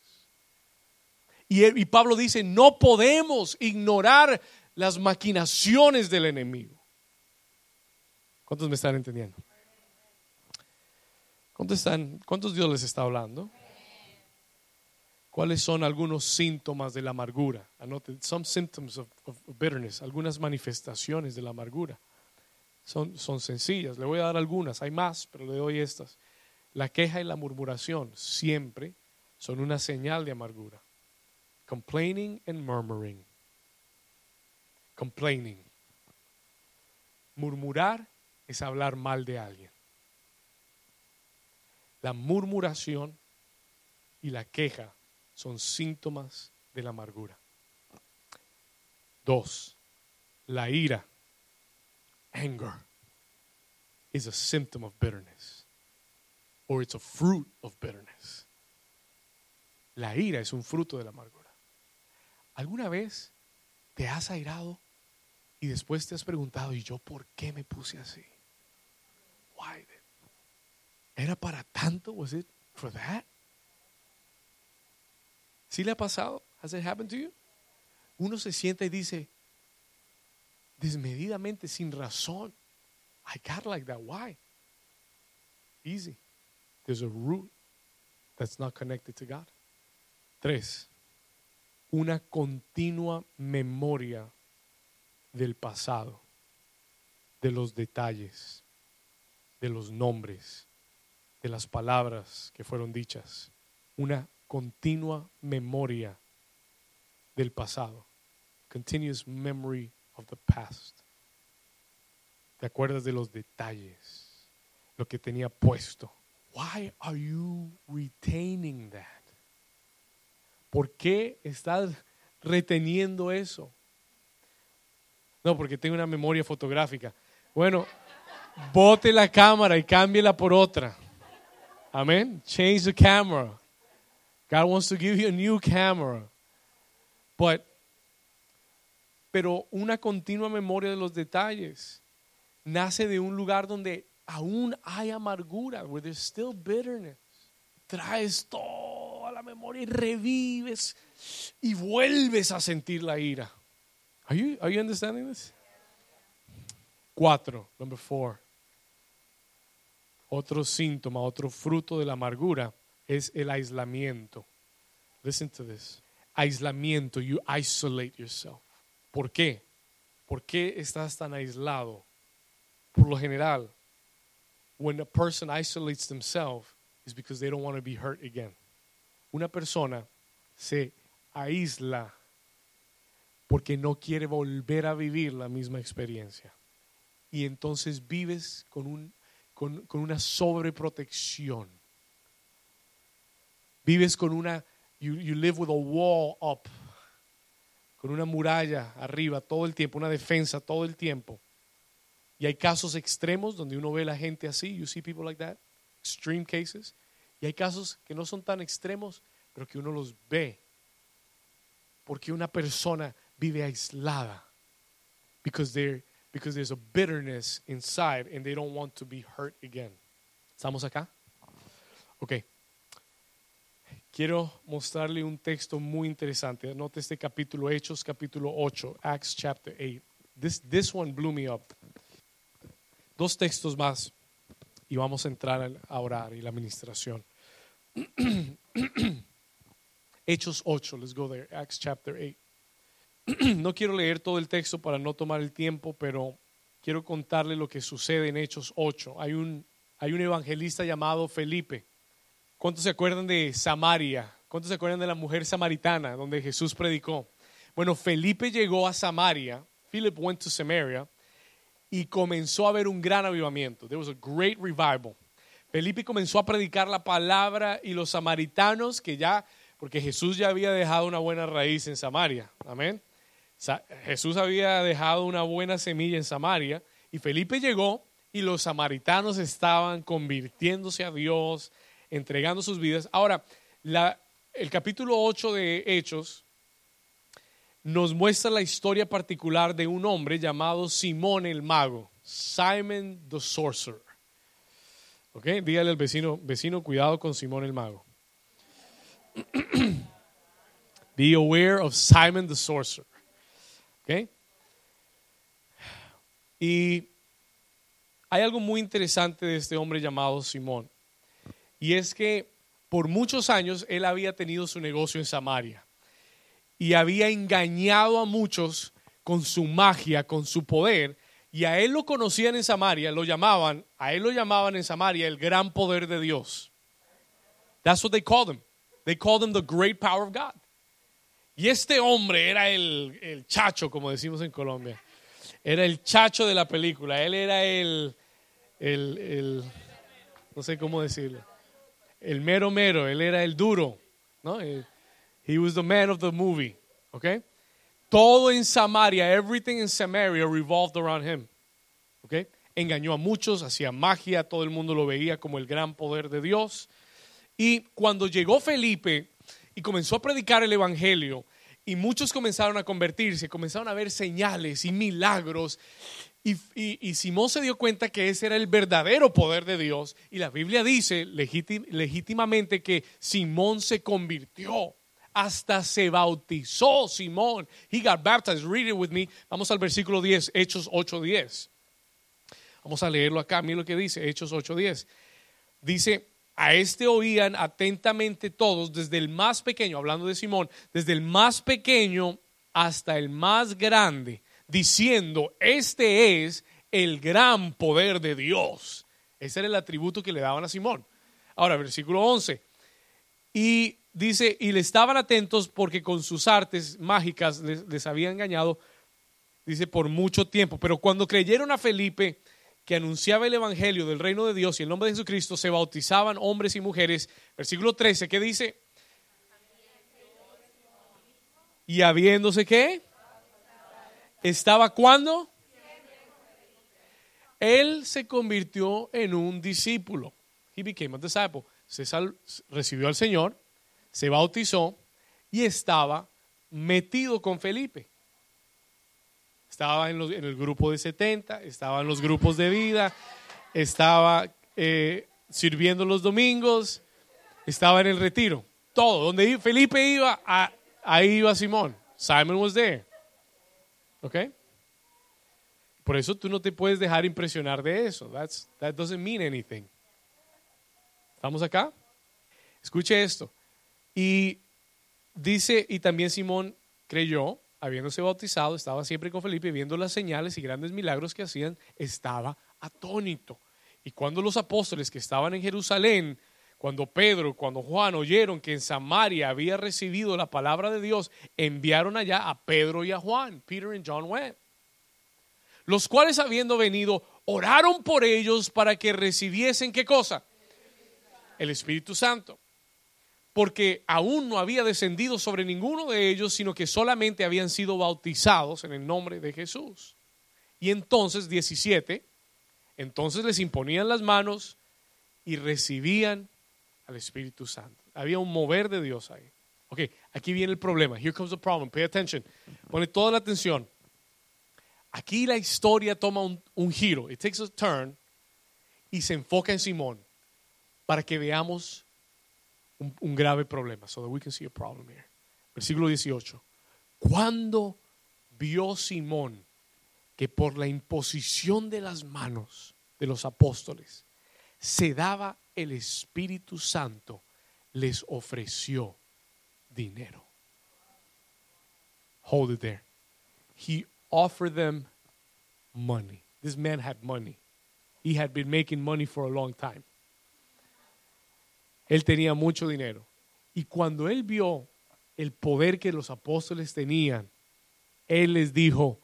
Y, y Pablo dice, no podemos ignorar las maquinaciones del enemigo. ¿Cuántos me están entendiendo? ¿Cuántos, están, ¿Cuántos Dios les está hablando? ¿Cuáles son algunos síntomas de la amargura? Anote, some symptoms of, bitterness, algunas manifestaciones de la amargura. Son, son sencillas, le voy a dar algunas, hay más, pero le doy estas. La queja y la murmuración siempre son una señal de amargura. Complaining and murmuring. Complaining. Murmurar es hablar mal de alguien. La murmuración y la queja son síntomas de la amargura. Dos, La ira, anger, is a symptom of bitterness, or it's a fruit of bitterness. La ira es un fruto de la amargura. ¿Alguna vez te has airado y después te has preguntado, ¿y yo por qué me puse así? Why? ¿Era para tanto? Was it for that? ¿Sí le ha pasado? Has it happened to you? Uno se sienta y dice, desmedidamente, sin razón, I got like that. Why? Easy. There's a root that's not connected to God. Tres, una continua memoria del pasado, de los detalles, de los nombres, de las palabras que fueron dichas. Una continua memoria del pasado. Continuous memory of the past. ¿Te acuerdas de los detalles? Lo que tenía puesto. Why are you retaining that? ¿Por qué estás reteniendo eso? No, porque tengo una memoria fotográfica. Bueno, bote la cámara y cámbiela por otra. Amén. Change the camera. God wants to give you a new camera. But, pero una continua memoria de los detalles nace de un lugar donde aún hay amargura, where there's still bitterness. Traes toda la memoria y revives y vuelves a sentir la ira. Are you, are you understanding this? Cuatro, number four. Otro síntoma, otro fruto de la amargura es el aislamiento. Listen to this. Aislamiento, you isolate yourself. ¿Por qué? ¿Por qué estás tan aislado? Por lo general, when a person isolates themselves, is because they don't want to be hurt again. Una persona se aísla porque no quiere volver a vivir la misma experiencia. Y entonces vives con, un, con, con una sobreprotección. Vives con una, you, you live with a wall up, con una muralla arriba todo el tiempo, una defensa todo el tiempo. Y hay casos extremos donde uno ve la gente así, you see people like that, extreme cases. Y hay casos que no son tan extremos, pero que uno los ve. Porque una persona vive aislada. Because, they're, because there's a bitterness inside and they don't want to be hurt again. ¿Estamos acá? Ok. Quiero mostrarle un texto muy interesante. Anote este capítulo, Hechos capítulo 8, Acts chapter 8. This, this one blew me up. Dos textos más y vamos a entrar a orar y la administración. Hechos 8, let's go there, Acts chapter 8. no quiero leer todo el texto para no tomar el tiempo, pero quiero contarle lo que sucede en Hechos 8. Hay un, hay un evangelista llamado Felipe. ¿Cuántos se acuerdan de Samaria? ¿Cuántos se acuerdan de la mujer samaritana donde Jesús predicó? Bueno, Felipe llegó a Samaria, Philip went to Samaria, y comenzó a haber un gran avivamiento. There was a great revival. Felipe comenzó a predicar la palabra y los samaritanos que ya, porque Jesús ya había dejado una buena raíz en Samaria. Amén. Jesús había dejado una buena semilla en Samaria y Felipe llegó y los samaritanos estaban convirtiéndose a Dios, entregando sus vidas. Ahora, el capítulo 8 de Hechos nos muestra la historia particular de un hombre llamado Simón el mago, Simon the Sorcerer. ¿Ok? Dígale al vecino, vecino, cuidado con Simón el mago. Be aware of Simon the Sorcerer. ¿Ok? Y hay algo muy interesante de este hombre llamado Simón. Y es que por muchos años él había tenido su negocio en Samaria. Y había engañado a muchos con su magia, con su poder. Y a él lo conocían en Samaria, lo llamaban, a él lo llamaban en Samaria el gran poder de Dios. That's what they called him. They called him the great power of God. Y este hombre era el, el chacho, como decimos en Colombia. Era el chacho de la película. Él era el, el, el no sé cómo decirlo, el mero mero. Él era el duro, ¿no? he was the man of the movie, ¿ok? Todo en Samaria, everything in Samaria revolved around him. ¿Ok? Engañó a muchos, hacía magia, todo el mundo lo veía como el gran poder de Dios. Y cuando llegó Felipe y comenzó a predicar el Evangelio, y muchos comenzaron a convertirse, comenzaron a ver señales y milagros, y, Simón se dio cuenta que ese era el verdadero poder de Dios, y la Biblia dice legítim- legítimamente que Simón se convirtió. Hasta se bautizó Simón. He got baptized. Read it with me. Vamos al versículo 10, Hechos 8:10. Vamos a leerlo acá. Mira lo que dice, Hechos 8:10. Dice, a este oían atentamente todos, desde el más pequeño, hablando de Simón, desde el más pequeño hasta el más grande, diciendo, este es el gran poder de Dios. Ese era el atributo que le daban a Simón. Ahora, versículo 11. Y dice, y le estaban atentos porque con sus artes mágicas les, les había engañado, dice, por mucho tiempo. Pero cuando creyeron a Felipe, que anunciaba el evangelio del reino de Dios y el nombre de Jesucristo, se bautizaban hombres y mujeres. Versículo 13, ¿qué dice? Y habiéndose qué? ¿Estaba cuándo? Él se convirtió en un discípulo. He became a disciple. Se recibió al Señor, se bautizó y estaba metido con Felipe. Estaba en, los- en el grupo de 70, estaba en los grupos de vida, estaba eh, sirviendo los domingos, estaba en el retiro. Todo. Donde Felipe iba, ahí iba Simón. Simon was there. ¿Ok? Por eso tú no te puedes dejar impresionar de eso. That doesn't mean anything. ¿Estamos acá? Escuche esto. Y dice, y también Simón creyó, habiéndose bautizado, estaba siempre con Felipe, viendo las señales y grandes milagros que hacían, estaba atónito. Y cuando los apóstoles que estaban en Jerusalén, cuando Pedro, cuando Juan oyeron que en Samaria había recibido la palabra de Dios, enviaron allá a Pedro y a Juan, Peter and John went los cuales habiendo venido, oraron por ellos para que recibiesen qué cosa? El Espíritu Santo. Porque aún no había descendido sobre ninguno de ellos, sino que solamente habían sido bautizados en el nombre de Jesús. Y entonces, 17, entonces les imponían las manos y recibían al Espíritu Santo. Había un mover de Dios ahí. Ok, aquí viene el problema. Here comes the problem. Pay attention. Pone toda la atención. Aquí la historia toma un, un giro, it takes a turn, y se enfoca en Simón para que veamos un, grave problema, so that we can see a problem here. Versículo 18. Cuando vio Simón que por la imposición de las manos de los apóstoles se daba el Espíritu Santo, les ofreció dinero. Hold it there. He offered them money. This man had money. He had been making money for a long time. Él tenía mucho dinero. Y cuando él vio el poder que los apóstoles tenían, él les dijo,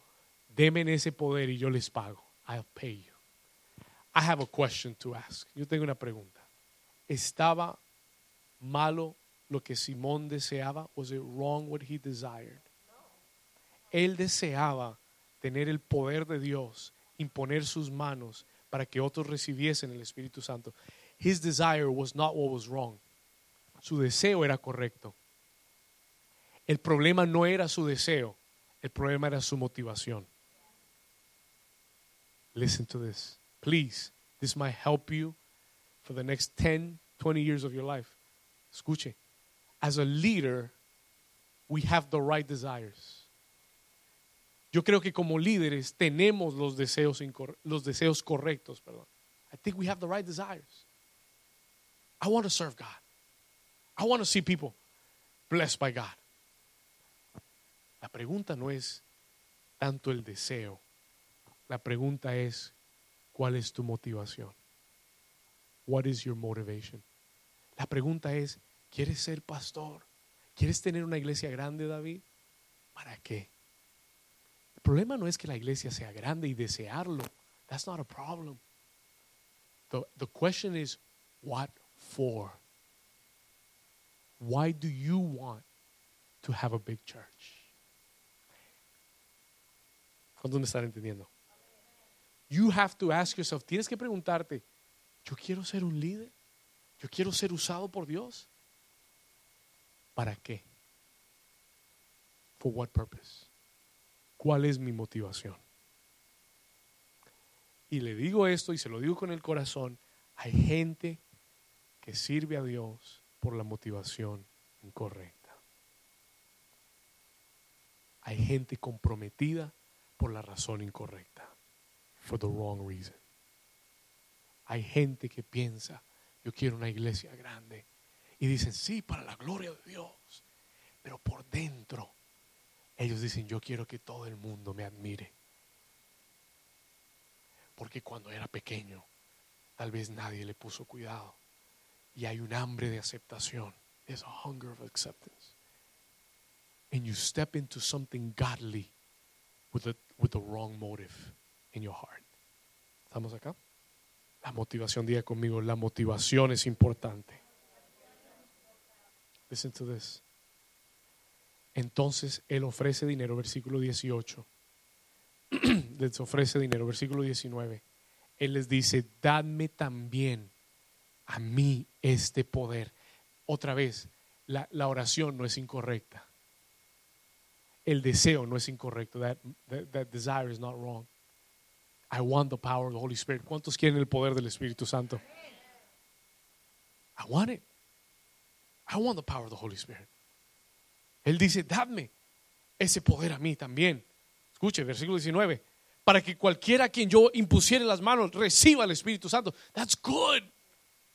denme ese poder y yo les pago. I'll pay you. I have a question to ask. Yo tengo una pregunta. ¿Estaba malo lo que Simón deseaba? Was it wrong what he desired? Él deseaba tener el poder de Dios, imponer sus manos para que otros recibiesen el Espíritu Santo. His desire was not what was wrong. Su deseo era correcto. El problema no era su deseo, el problema era su motivación. Listen to this. Please, this might help you for the next 10, 20 years of your life. Escuche. As a leader, we have the right desires. Yo creo que como líderes tenemos los deseos, los deseos correctos. Perdón. I think we have the right desires. I want to serve God. I want to see people blessed by God. La pregunta no es tanto el deseo. La pregunta es, ¿cuál es tu motivación? What is your motivation? La pregunta es, ¿quieres ser pastor? ¿Quieres tener una iglesia grande, David? ¿Para qué? El problema no es que la iglesia sea grande y desearlo. That's not a problem. The, the question is, what for? Why do you want to have a big church? ¿Cuántos me están entendiendo? You have to ask yourself, tienes que preguntarte, ¿yo quiero ser un líder? ¿Yo quiero ser usado por Dios? ¿Para qué? For what purpose? ¿Cuál es mi motivación? Y le digo esto y se lo digo con el corazón, hay gente que sirve a Dios por la motivación incorrecta. Hay gente comprometida por la razón incorrecta. For the wrong reason. Hay gente que piensa, yo quiero una iglesia grande. Y dicen, sí, para la gloria de Dios. Pero por dentro, ellos dicen, yo quiero que todo el mundo me admire. Porque cuando era pequeño, tal vez nadie le puso cuidado. Y hay un hambre de aceptación. There's a hunger of acceptance. And you step into something godly with the, with the wrong motive in your heart. ¿Estamos acá? La motivación, diga conmigo, la motivación es importante. Listen to this. Entonces él ofrece dinero, versículo 18. les ofrece dinero, versículo 19. Él les dice, dadme también a mí este poder. Otra vez, la, oración no es incorrecta. El deseo no es incorrecto. That desire is not wrong. I want the power of the Holy Spirit. ¿Cuántos quieren el poder del Espíritu Santo? I want it. I want the power of the Holy Spirit. Él dice, dadme ese poder a mí también. Escuche, versículo 19. Para que cualquiera a quien yo impusiere las manos reciba el Espíritu Santo. That's good.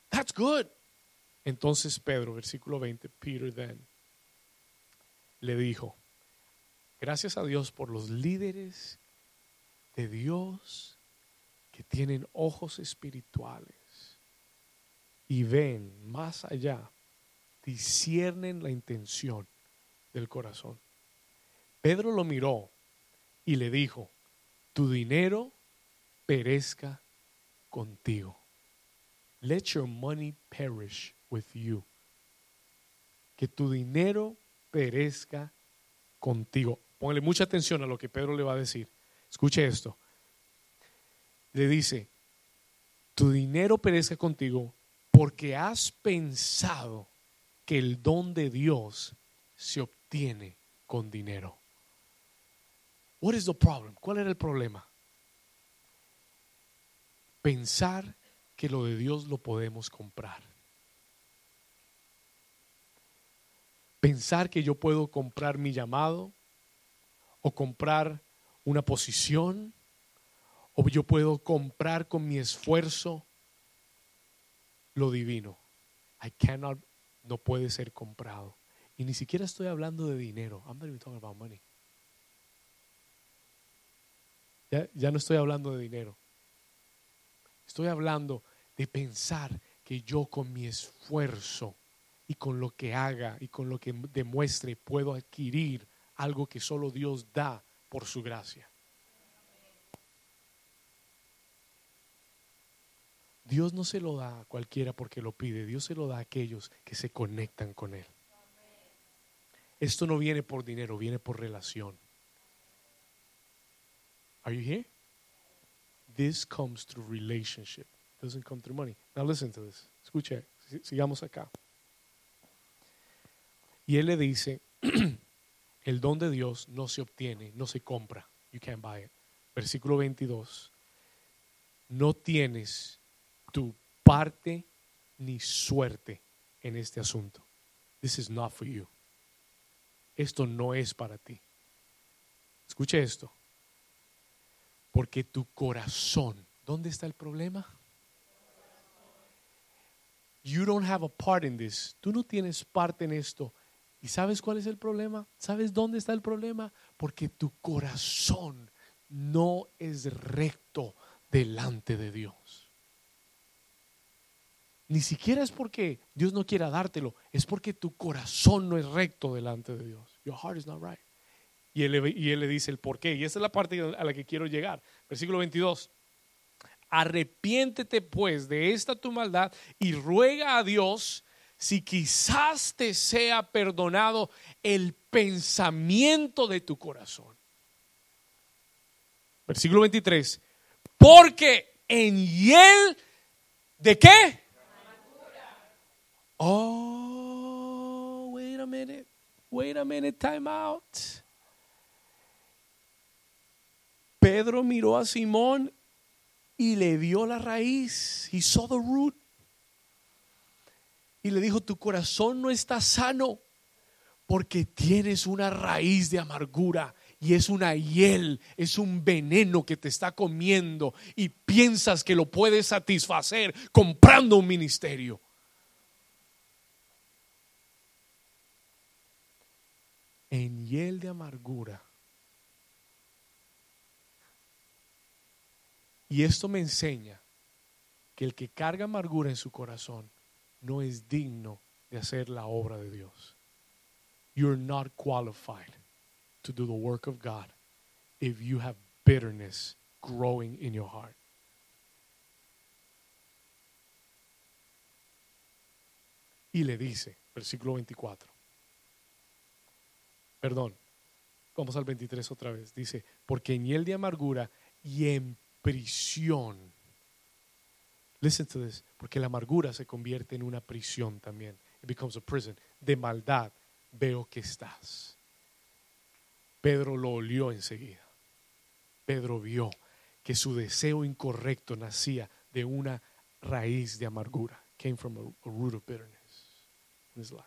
That's good. Entonces Pedro, versículo 20, Peter then le dijo, gracias a Dios por los líderes de Dios que tienen ojos espirituales y ven más allá, disciernen la intención del corazón. Pedro lo miró y le dijo, tu dinero perezca contigo. Let your money perish with you. Que tu dinero perezca contigo. Póngale mucha atención a lo que Pedro le va a decir. Escuche esto. Le dice, tu dinero perezca contigo porque has pensado que el don de Dios se obtiene con dinero. What is the problem? ¿Cuál era el problema? Pensar que lo de Dios lo podemos comprar. Pensar que yo puedo comprar mi llamado o comprar una posición o yo puedo comprar con mi esfuerzo lo divino. I cannot, no puede ser comprado. Y ni siquiera estoy hablando de dinero. Ya, ya no estoy hablando de dinero. Estoy hablando de pensar que yo con mi esfuerzo y con lo que haga y con lo que demuestre puedo adquirir algo que solo Dios da por su gracia. Dios no se lo da a cualquiera porque lo pide, Dios se lo da a aquellos que se conectan con Él. Esto no viene por dinero, viene por relación. Are you here? This comes through relationship. Doesn't come through money. Now listen to this. Escuche, sigamos acá. Y él le dice, el don de Dios no se obtiene, no se compra. You can't buy it. Versículo 22. No tienes tu parte ni suerte en este asunto. This is not for you. Esto no es para ti. Escuche esto. Porque tu corazón, ¿dónde está el problema? You don't have a part in this. Tú no tienes parte en esto. ¿Y sabes cuál es el problema? ¿Sabes dónde está el problema? Porque tu corazón no es recto delante de Dios. Ni siquiera es porque Dios no quiera dártelo, es porque tu corazón no es recto delante de Dios. Your heart is not right. Y él, y él le dice el por qué. Y esa es la parte a la que quiero llegar. Versículo 22. Arrepiéntete pues de esta tu maldad y ruega a Dios si quizás te sea perdonado el pensamiento de tu corazón. Versículo 23. Porque en hiel de qué? Oh, wait a minute. Wait a minute, time out. Pedro miró a Simón y le vio la raíz. He saw the root. Y le dijo, tu corazón no está sano porque tienes una raíz de amargura y es una hiel, es un veneno que te está comiendo y piensas que lo puedes satisfacer comprando un ministerio. En hiel de amargura. Y esto me enseña que el que carga amargura en su corazón no es digno de hacer la obra de Dios. You're not qualified to do the work of God if you have bitterness growing in your heart. Y le dice, versículo 24. Perdón, vamos al 23 otra vez. Dice, porque en hiel de amargura y en prisión. Listen to this, porque la amargura se convierte en una prisión también. It becomes a prison. De maldad veo que estás. Pedro lo olió enseguida. Pedro vio que su deseo incorrecto nacía de una raíz de amargura. Came from a, root of bitterness in his life.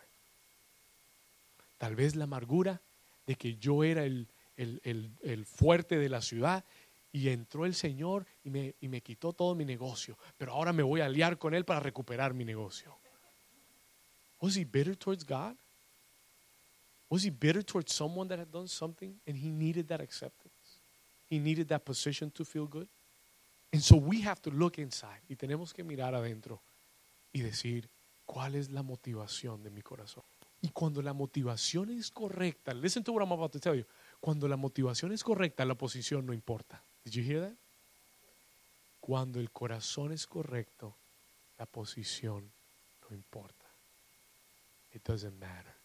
Tal vez la amargura de que yo era el, el, fuerte de la ciudad y entró el Señor y me, y me quitó todo mi negocio, pero ahora me voy a aliar con Él para recuperar mi negocio. Was he bitter towards God? Was he bitter towards someone that had done something and he needed that acceptance? He needed that position to feel good? And so we have to look inside y tenemos que mirar adentro y decir, ¿cuál es la motivación de mi corazón? Y cuando la motivación es correcta, listen to what I'm about to tell you. Cuando la motivación es correcta, la posición no importa. Did you hear that? Cuando el corazón es correcto, la posición no importa. It doesn't matter.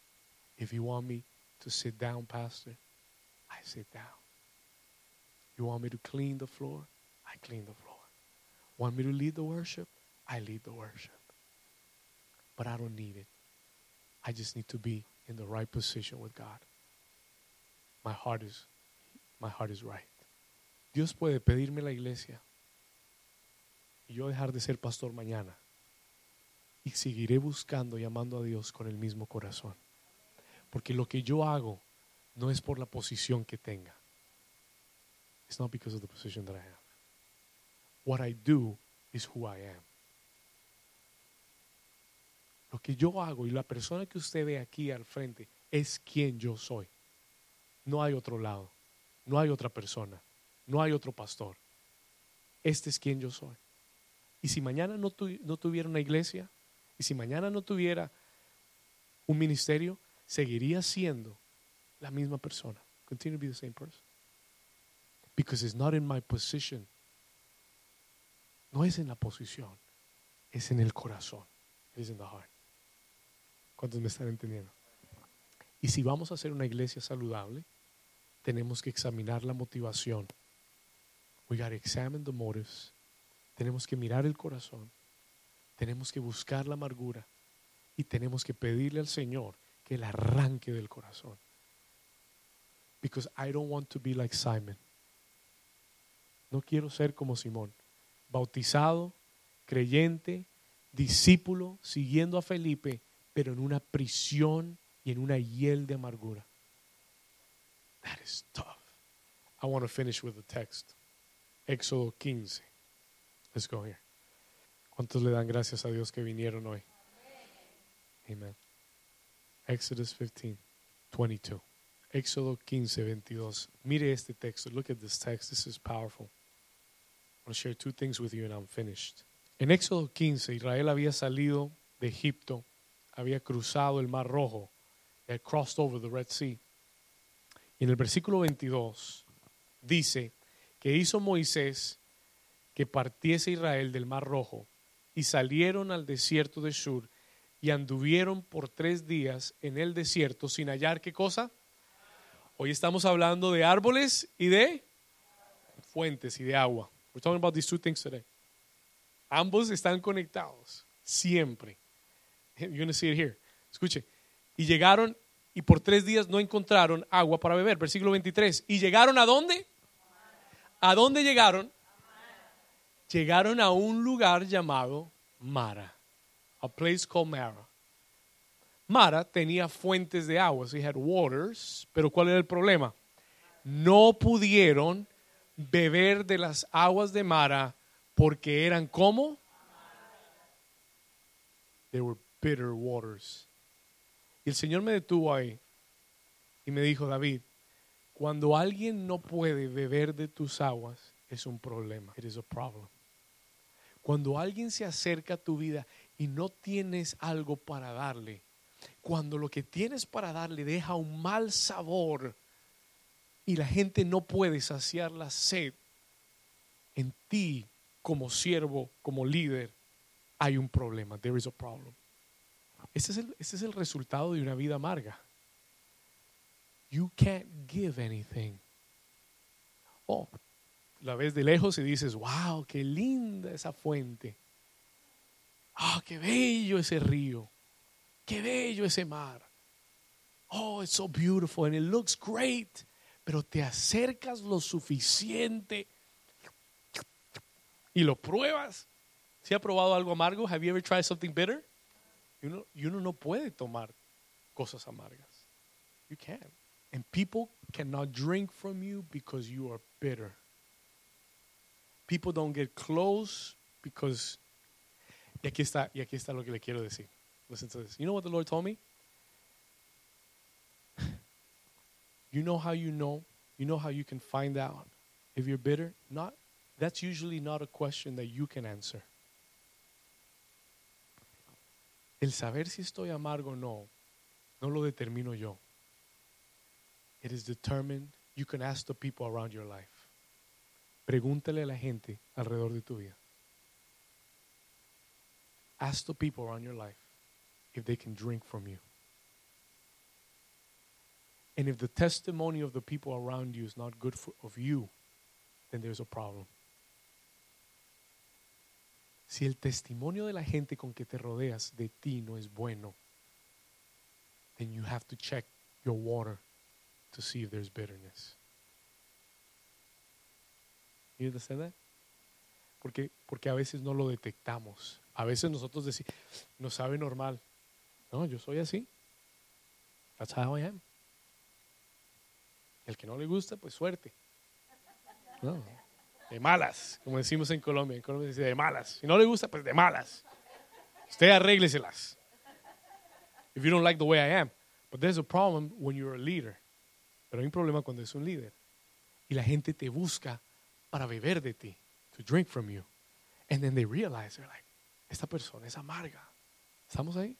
If you want me to sit down, Pastor, I sit down. You want me to clean the floor? I clean the floor. Want me to lead the worship? I lead the worship. But I don't need it. I just need to be in the right position with God. My heart is my heart is right. Dios puede pedirme la iglesia y yo dejar de ser pastor mañana y seguiré buscando y amando a Dios con el mismo corazón. Porque lo que yo hago no es por la posición que tenga. It's not because of the position that I have. What I do is who I am. Lo que yo hago y la persona que usted ve aquí al frente es quien yo soy. No hay otro lado. No hay otra persona. No hay otro pastor. Este es quien yo soy. Y si mañana no, tuviera una iglesia, y si mañana no tuviera un ministerio, seguiría siendo la misma persona. Continue to be the same person. Because it's not in my position. No es en la posición, es en el corazón. Es in the heart. ¿Cuántos me están entendiendo? Y si vamos a hacer una iglesia saludable, tenemos que examinar la motivación. We got to examine the motives. Tenemos que mirar el corazón. Tenemos que buscar la amargura. Y tenemos que pedirle al Señor que el arranque del corazón. Because I don't want to be like Simon. No quiero ser como Simón, bautizado, creyente, discípulo, siguiendo a Felipe, pero en una prisión y en una hiel de amargura. That is tough. I want to finish with the text. Éxodo 15. Let's go here. ¿Cuántos le dan gracias a Dios que vinieron hoy? Amen. Exodus 15, 22. Éxodo 15, 22. Mire este texto. Look at this text. This is powerful. I want to share two things with you and I'm finished. En Éxodo 15, Israel había salido de Egipto, había cruzado el Mar Rojo, had crossed over the Red Sea. Y en el versículo 22 dice que hizo Moisés que partiese Israel del Mar Rojo y salieron al desierto de Shur y anduvieron por tres días en el desierto sin hallar qué cosa. Hoy estamos hablando de árboles y de fuentes y de agua. We're talking about these two things today. Ambos están conectados siempre. You're going see it here. Escuche. Y llegaron y por tres días no encontraron agua para beber. Versículo 23. ¿Y llegaron a dónde? ¿A dónde llegaron? Llegaron a un lugar llamado Mara. A place called Mara. Mara tenía fuentes de agua, he had waters, pero ¿cuál era el problema? No pudieron beber de las aguas de Mara porque eran como They were bitter waters. Y el Señor me detuvo ahí y me dijo, David, cuando alguien no puede beber de tus aguas, es un problema. Cuando alguien se acerca a tu vida y no tienes algo para darle, cuando lo que tienes para darle deja un mal sabor y la gente no puede saciar la sed, en ti como siervo, como líder, hay un problema. There is a problem. Ese es el resultado de una vida amarga. You can't give anything. Oh, la ves de lejos y dices, wow, qué linda esa fuente. Ah, qué bello ese río. Qué bello ese mar. Oh, it's so beautiful and it looks great. Pero te acercas lo suficiente y lo pruebas. ¿Si ha probado algo amargo? Have you ever tried something bitter? Y uno, y uno no puede tomar cosas amargas. You can't. And people cannot drink from you because you are bitter. People don't get close because. Y aquí está, y aquí está lo que le quiero decir. Listen to this. You know what the Lord told me? You know how you know? You know how you can find out if you're bitter? Not that's usually not a question that you can answer. El saber si estoy amargo o no, no lo determino yo. It is determined. You can ask the people around your life. Pregúntale a la gente alrededor de tu vida. Ask the people around your life if they can drink from you. And if the testimony of the people around you is not good for, of you, then there's a problem. Si el testimonio de la gente con que te rodeas de ti no es bueno, then you have to check your water to see if there's bitterness. You understand that? Porque, porque a veces no lo detectamos. A veces nosotros decimos, no sabe normal. No, yo soy así. That's how I am. El que no le gusta, pues suerte. No, de malas, como decimos en Colombia. En Colombia dice de malas. Si no le gusta, pues de malas. Usted arrégleselas. If you don't like the way I am. But there's a problem when you're a leader. Pero hay un problema cuando es un líder. Y la gente te busca para beber de ti. To drink from you. And then they realize, they're like, esta persona es amarga. ¿Estamos ahí?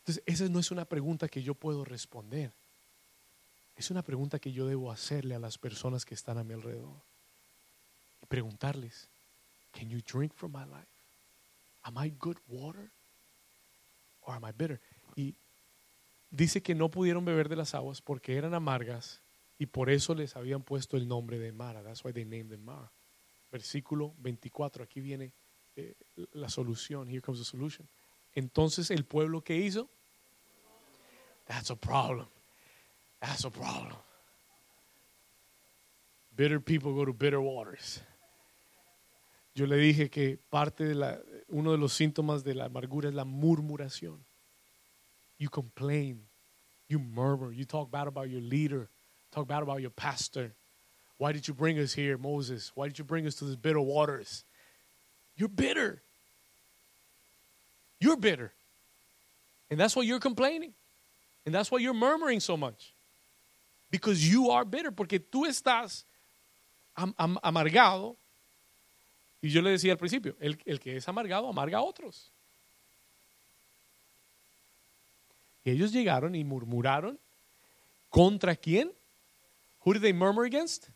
Entonces, esa no es una pregunta que yo puedo responder. Es una pregunta que yo debo hacerle a las personas que están a mi alrededor. Y preguntarles, can you drink from my life? Am I good water? Or am I bitter? Y dice que no pudieron beber de las aguas porque eran amargas y por eso les habían puesto el nombre de Mara. That's why they named them Mara. Versículo 24, aquí viene eh, la solución. Here comes the solution. Entonces el pueblo que hizo, that's a problem. That's a problem. Bitter people go to bitter waters. Yo le dije que parte de la, uno de los síntomas de la amargura es la murmuración. You complain, you murmur, you talk bad about your leader, talk bad about your pastor. Why did you bring us here, Moses? Why did you bring us to these bitter waters? You're bitter. You're bitter. And that's why you're complaining. And that's why you're murmuring so much. Because you are bitter. Porque tú estás am am amargado. Y yo le decía al principio, el, el que es amargado amarga a otros. Y ellos llegaron y murmuraron. ¿Contra quién? Who did they murmur against?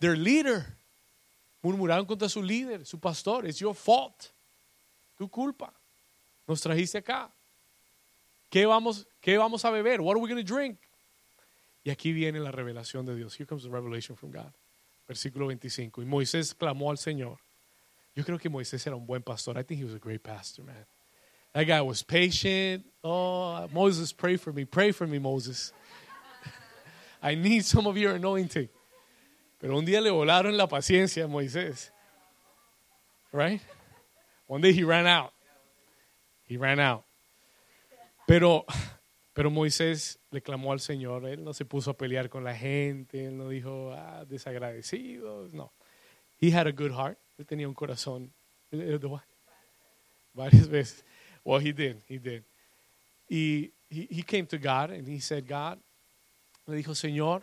Their leader. Murmuraron contra su líder, su pastor. It's your fault. Tu culpa. Nos trajiste acá. ¿Qué vamos, qué vamos a beber? What are we going to drink? Y aquí viene la revelación de Dios. Here comes the revelation from God. versículo 25. Y Moisés clamó al Señor. Yo creo que Moisés era un buen pastor. I think he was a great pastor, man. That guy was patient. Oh, Moses, pray for me. Pray for me, Moses. I need some of your anointing. Pero un día le volaron la paciencia a Moisés. Right? One day he ran out. He ran out. Pero, pero Moisés le clamó al Señor. Él no se puso a pelear con la gente. Él no dijo, ah, desagradecidos. No. He had a good heart. Él tenía un corazón. Varias veces. Well, he did. He did. Y he, he came to God and he said, God, le dijo, Señor,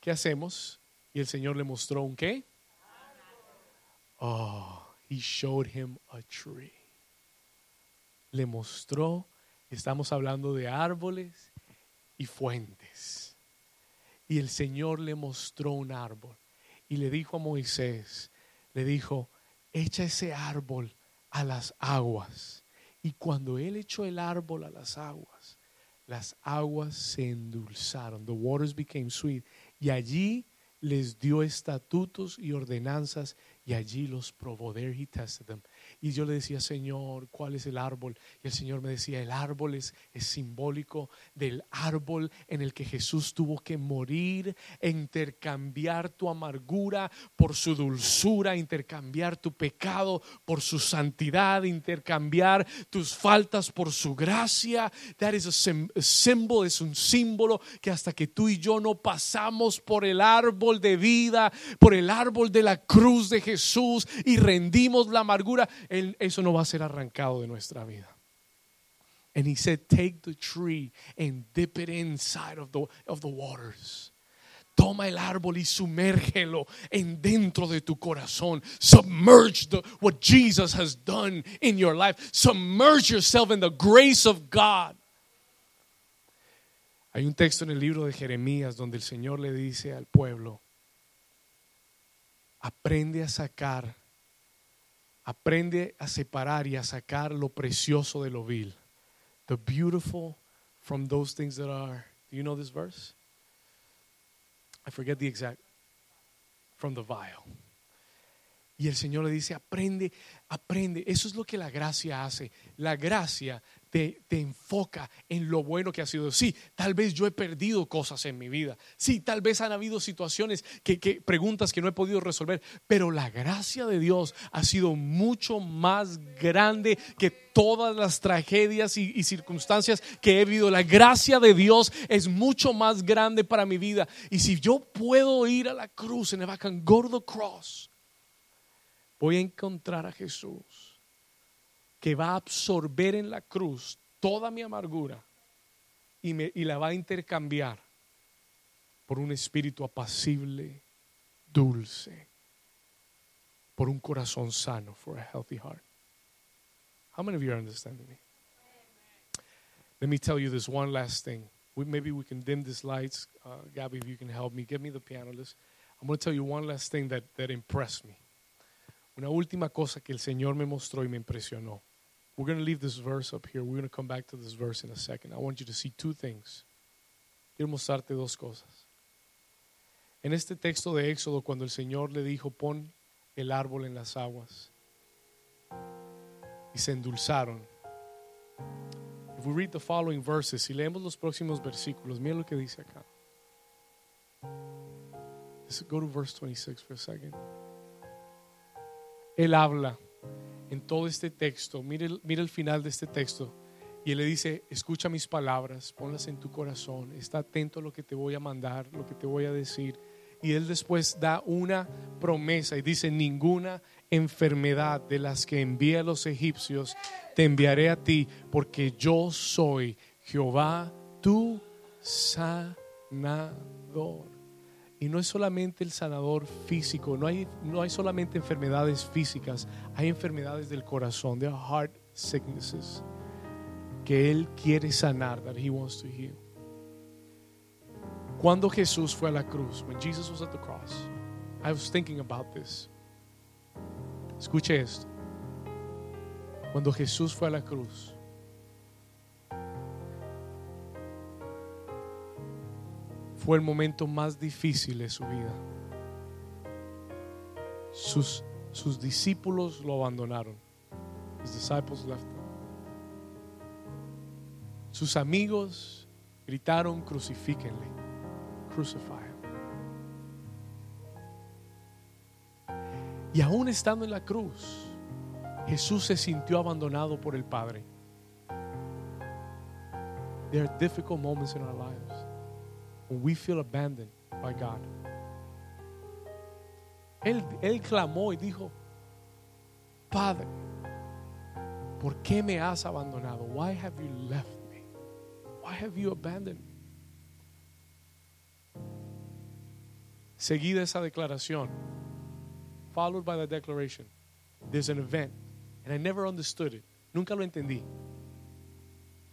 ¿qué hacemos? Y el Señor le mostró un qué? Oh, he showed him a tree. Le mostró, estamos hablando de árboles y fuentes. Y el Señor le mostró un árbol. Y le dijo a Moisés, le dijo, echa ese árbol a las aguas. Y cuando él echó el árbol a las aguas, las aguas se endulzaron. The waters became sweet. Y allí les dio estatutos y ordenanzas y allí los probó. There he tested them. Y yo le decía, Señor, ¿cuál es el árbol? Y el Señor me decía, el árbol es, es simbólico del árbol en el que Jesús tuvo que morir, intercambiar tu amargura por su dulzura, intercambiar tu pecado por su santidad, intercambiar tus faltas por su gracia. That is a, symbol, es un símbolo que hasta que tú y yo no pasamos por el árbol de vida, por el árbol de la cruz de Jesús y rendimos la amargura, eso no va a ser arrancado de nuestra vida. And he said, take the tree and dip it inside of the, of the waters. Toma el árbol y sumérgelo en dentro de tu corazón. Submerge what Jesus has done in your life. Submerge yourself in the grace of God. Hay un texto en el libro de Jeremías donde el Señor le dice al pueblo, aprende a sacar aprende a separar y a sacar lo precioso de lo vil. The beautiful from those things that are. Do you know this verse? I forget the exact. From the vile. Y el Señor le dice, aprende, aprende. Eso es lo que la gracia hace. La gracia te, enfoca en lo bueno que ha sido. Sí, tal vez yo he perdido cosas en mi vida. Sí, tal vez han habido situaciones, que, preguntas que no he podido resolver. Pero la gracia de Dios ha sido mucho más grande que todas las tragedias y, circunstancias que he vivido. La gracia de Dios es mucho más grande para mi vida. Y si yo puedo ir a la cruz, en el gordo cross, voy a encontrar a Jesús que va a absorber en la cruz toda mi amargura y, me, y la va a intercambiar por un espíritu apacible, dulce, por un corazón sano, for a healthy heart. How many of you are understanding me? Let me tell you this one last thing. We, maybe we can dim these lights. Uh, Gabby, if you can help me, give me the piano list. I'm going to tell you one last thing that, that impressed me. Una última cosa que el Señor me mostró y me impresionó. We're going to leave this verse up here. We're going to come back to this verse in a second. I want you to see two things. Quiero mostrarte dos cosas. En este texto de Éxodo, cuando el Señor le dijo, pon el árbol en las aguas, y se endulzaron. If we read the following verses, si leemos los próximos versículos, mira lo que dice acá. Let's go to verse 26 for a second. Él habla en todo este texto, mire, el final de este texto, y él le dice, escucha mis palabras, ponlas en tu corazón, está atento a lo que te voy a mandar, lo que te voy a decir. Y él después da una promesa y dice, ninguna enfermedad de las que envié a los egipcios te enviaré a ti, porque yo soy Jehová, tu sanador. Y no es solamente el sanador físico, no hay, no hay solamente enfermedades físicas, hay enfermedades del corazón, de heart sicknesses, que Él quiere sanar, that He wants to heal. Cuando Jesús fue a la cruz, when Jesus was at the cross, I was thinking about this. Escuche esto. Cuando Jesús fue a la cruz, fue el momento más difícil de su vida. sus, sus discípulos lo abandonaron. His disciples left him. Sus amigos gritaron, crucifíquenle. Crucify him. Y aún estando en la cruz, Jesús se sintió abandonado por el Padre. There are difficult moments in our lives when we feel abandoned by God. Él, él clamó y dijo, Padre, ¿por qué me has abandonado? Why have you left me? Why have you abandoned me? Seguida esa declaración, followed by the declaration, there's an event, and I never understood it. Nunca lo entendí.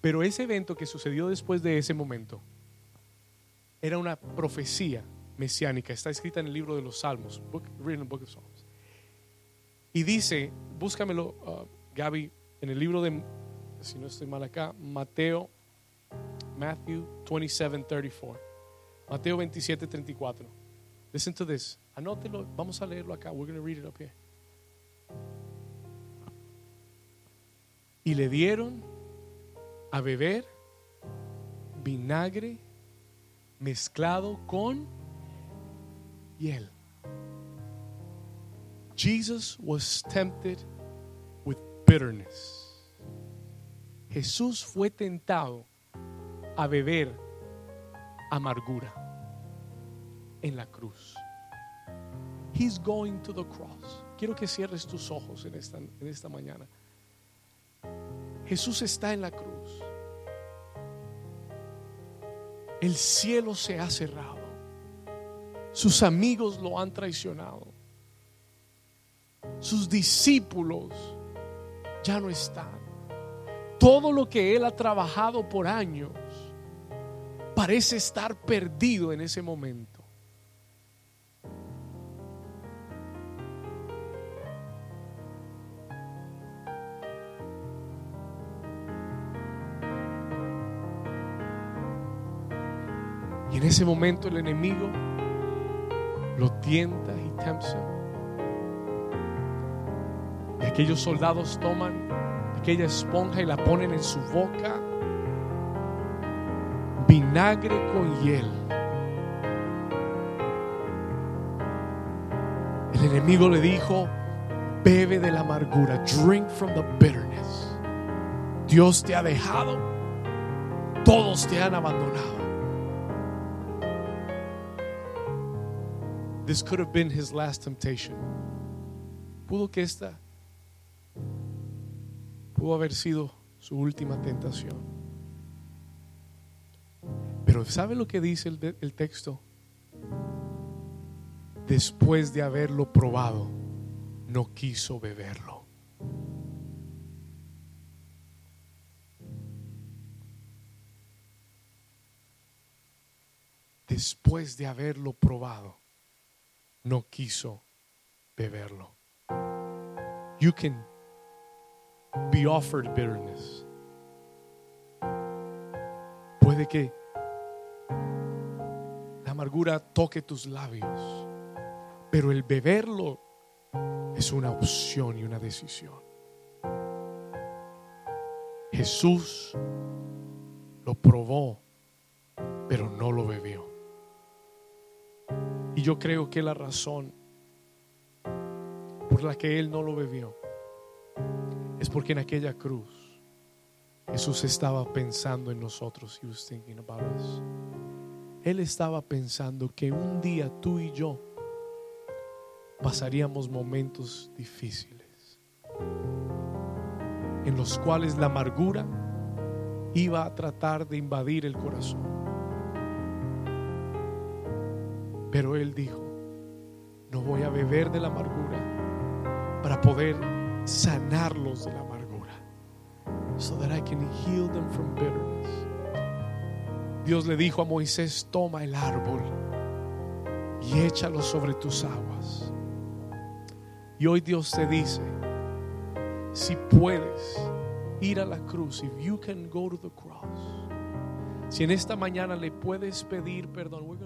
Pero ese evento que sucedió después de ese momento era una profecía mesiánica. Está escrita en el libro de los Salmos, book, written in the book of Psalms. Y dice, búscamelo, uh, Gaby, en el libro de, si no estoy mal acá, Mateo, Matthew 27, 34. Mateo 27, 34. Listen to this. Anótelo, vamos a leerlo acá. We're going to read it up here. Y le dieron a beber vinagre mezclado con hiel. Jesus was tempted with bitterness. Jesús fue tentado a beber amargura en la cruz. He's going to the cross. Quiero que cierres tus ojos en esta, en esta mañana. Jesús está en la cruz. El cielo se ha cerrado. Sus amigos lo han traicionado. Sus discípulos ya no están. Todo lo que él ha trabajado por años parece estar perdido en ese momento. En ese momento el enemigo lo tienta y tempta. Y aquellos soldados toman aquella esponja y la ponen en su boca. Vinagre con hiel. El enemigo le dijo, bebe de la amargura, drink from the bitterness. Dios te ha dejado, todos te han abandonado. This could have been his last temptation. Pudo que esta pudo haber sido su última tentación. Pero ¿sabe lo que dice el, el texto? Después de haberlo probado, no quiso beberlo. Después de haberlo probado, no quiso beberlo. You can be offered bitterness. Puede que la amargura toque tus labios, pero el beberlo es una opción y una decisión. Jesús lo probó, pero no lo bebió. Y yo creo que la razón por la que Él no lo bebió es porque en aquella cruz Jesús estaba pensando en nosotros. He was thinking. Él estaba pensando que un día tú y yo pasaríamos momentos difíciles en los cuales la amargura iba a tratar de invadir el corazón. Pero Él dijo, no voy a beber de la amargura para poder sanarlos de la amargura. So that I can heal them from bitterness. Dios le dijo a Moisés, toma el árbol y échalo sobre tus aguas. Y hoy Dios te dice, si puedes ir a la cruz, if you can go to the cross, si en esta mañana le puedes pedir perdón, we're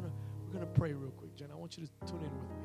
pray real quick. Jen, I want you to tune in with me.